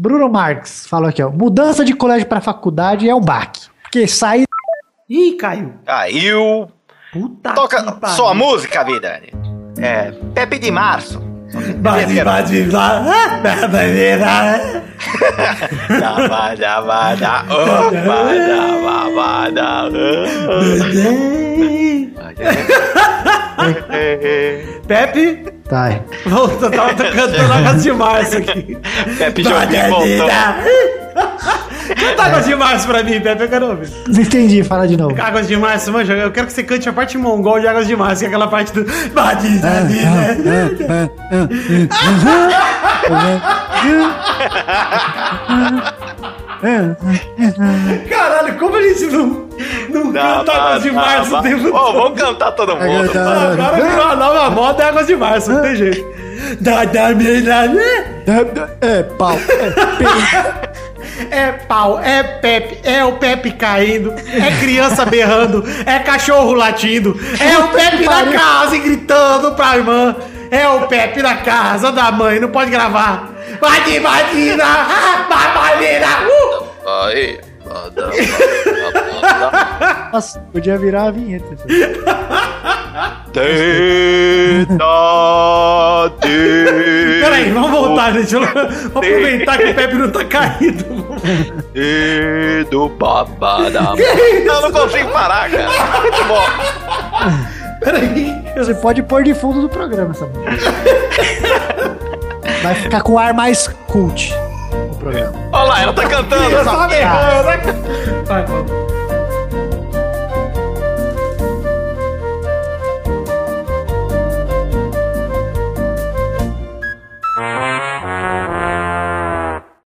Bruno Marques falou aqui, ó. Mudança de colégio pra faculdade é um baque. Porque sai. Ih, caiu. Caiu. Puta Toca sua música, vida. É. Pepe de Março. Bate, bate, Pepe, Tá. é. volta, tava cantando Águas de Março aqui. Pepe Jobim voltou. Canta Águas de Março pra mim, Pepe, eu quero ouvir. Não entendi, fala de novo. Águas de Março, manja, eu quero que você cante a parte mongol de Águas de Março, que é aquela parte do... Caralho, como a gente não, não canta Águas de Março o tempo todo? vamos cantar todo mundo. Agora virou a nova moda é Águas de Março, não tem jeito. Da, da, da, da. É, pau. É pau, é Pepe, é o Pepe caindo, é criança berrando, é cachorro latindo, é o Pepe na casa e gritando pra irmã, é o Pepe na casa da mãe, não pode gravar. Vai de babalina, uh! Aí. Bada. Nossa, podia virar a vinheta. Tentade. Peraí, vamos voltar, gente. Vamos aproveitar que o Pepe não tá caído. E do babada. Eu não consigo parar, cara. Muito bom. Peraí. Você pode pôr de fundo do programa essa música. Vai ficar com o ar mais cult programa. Olha lá, ela tá cantando. Eu tava berrando. Vai, vamos.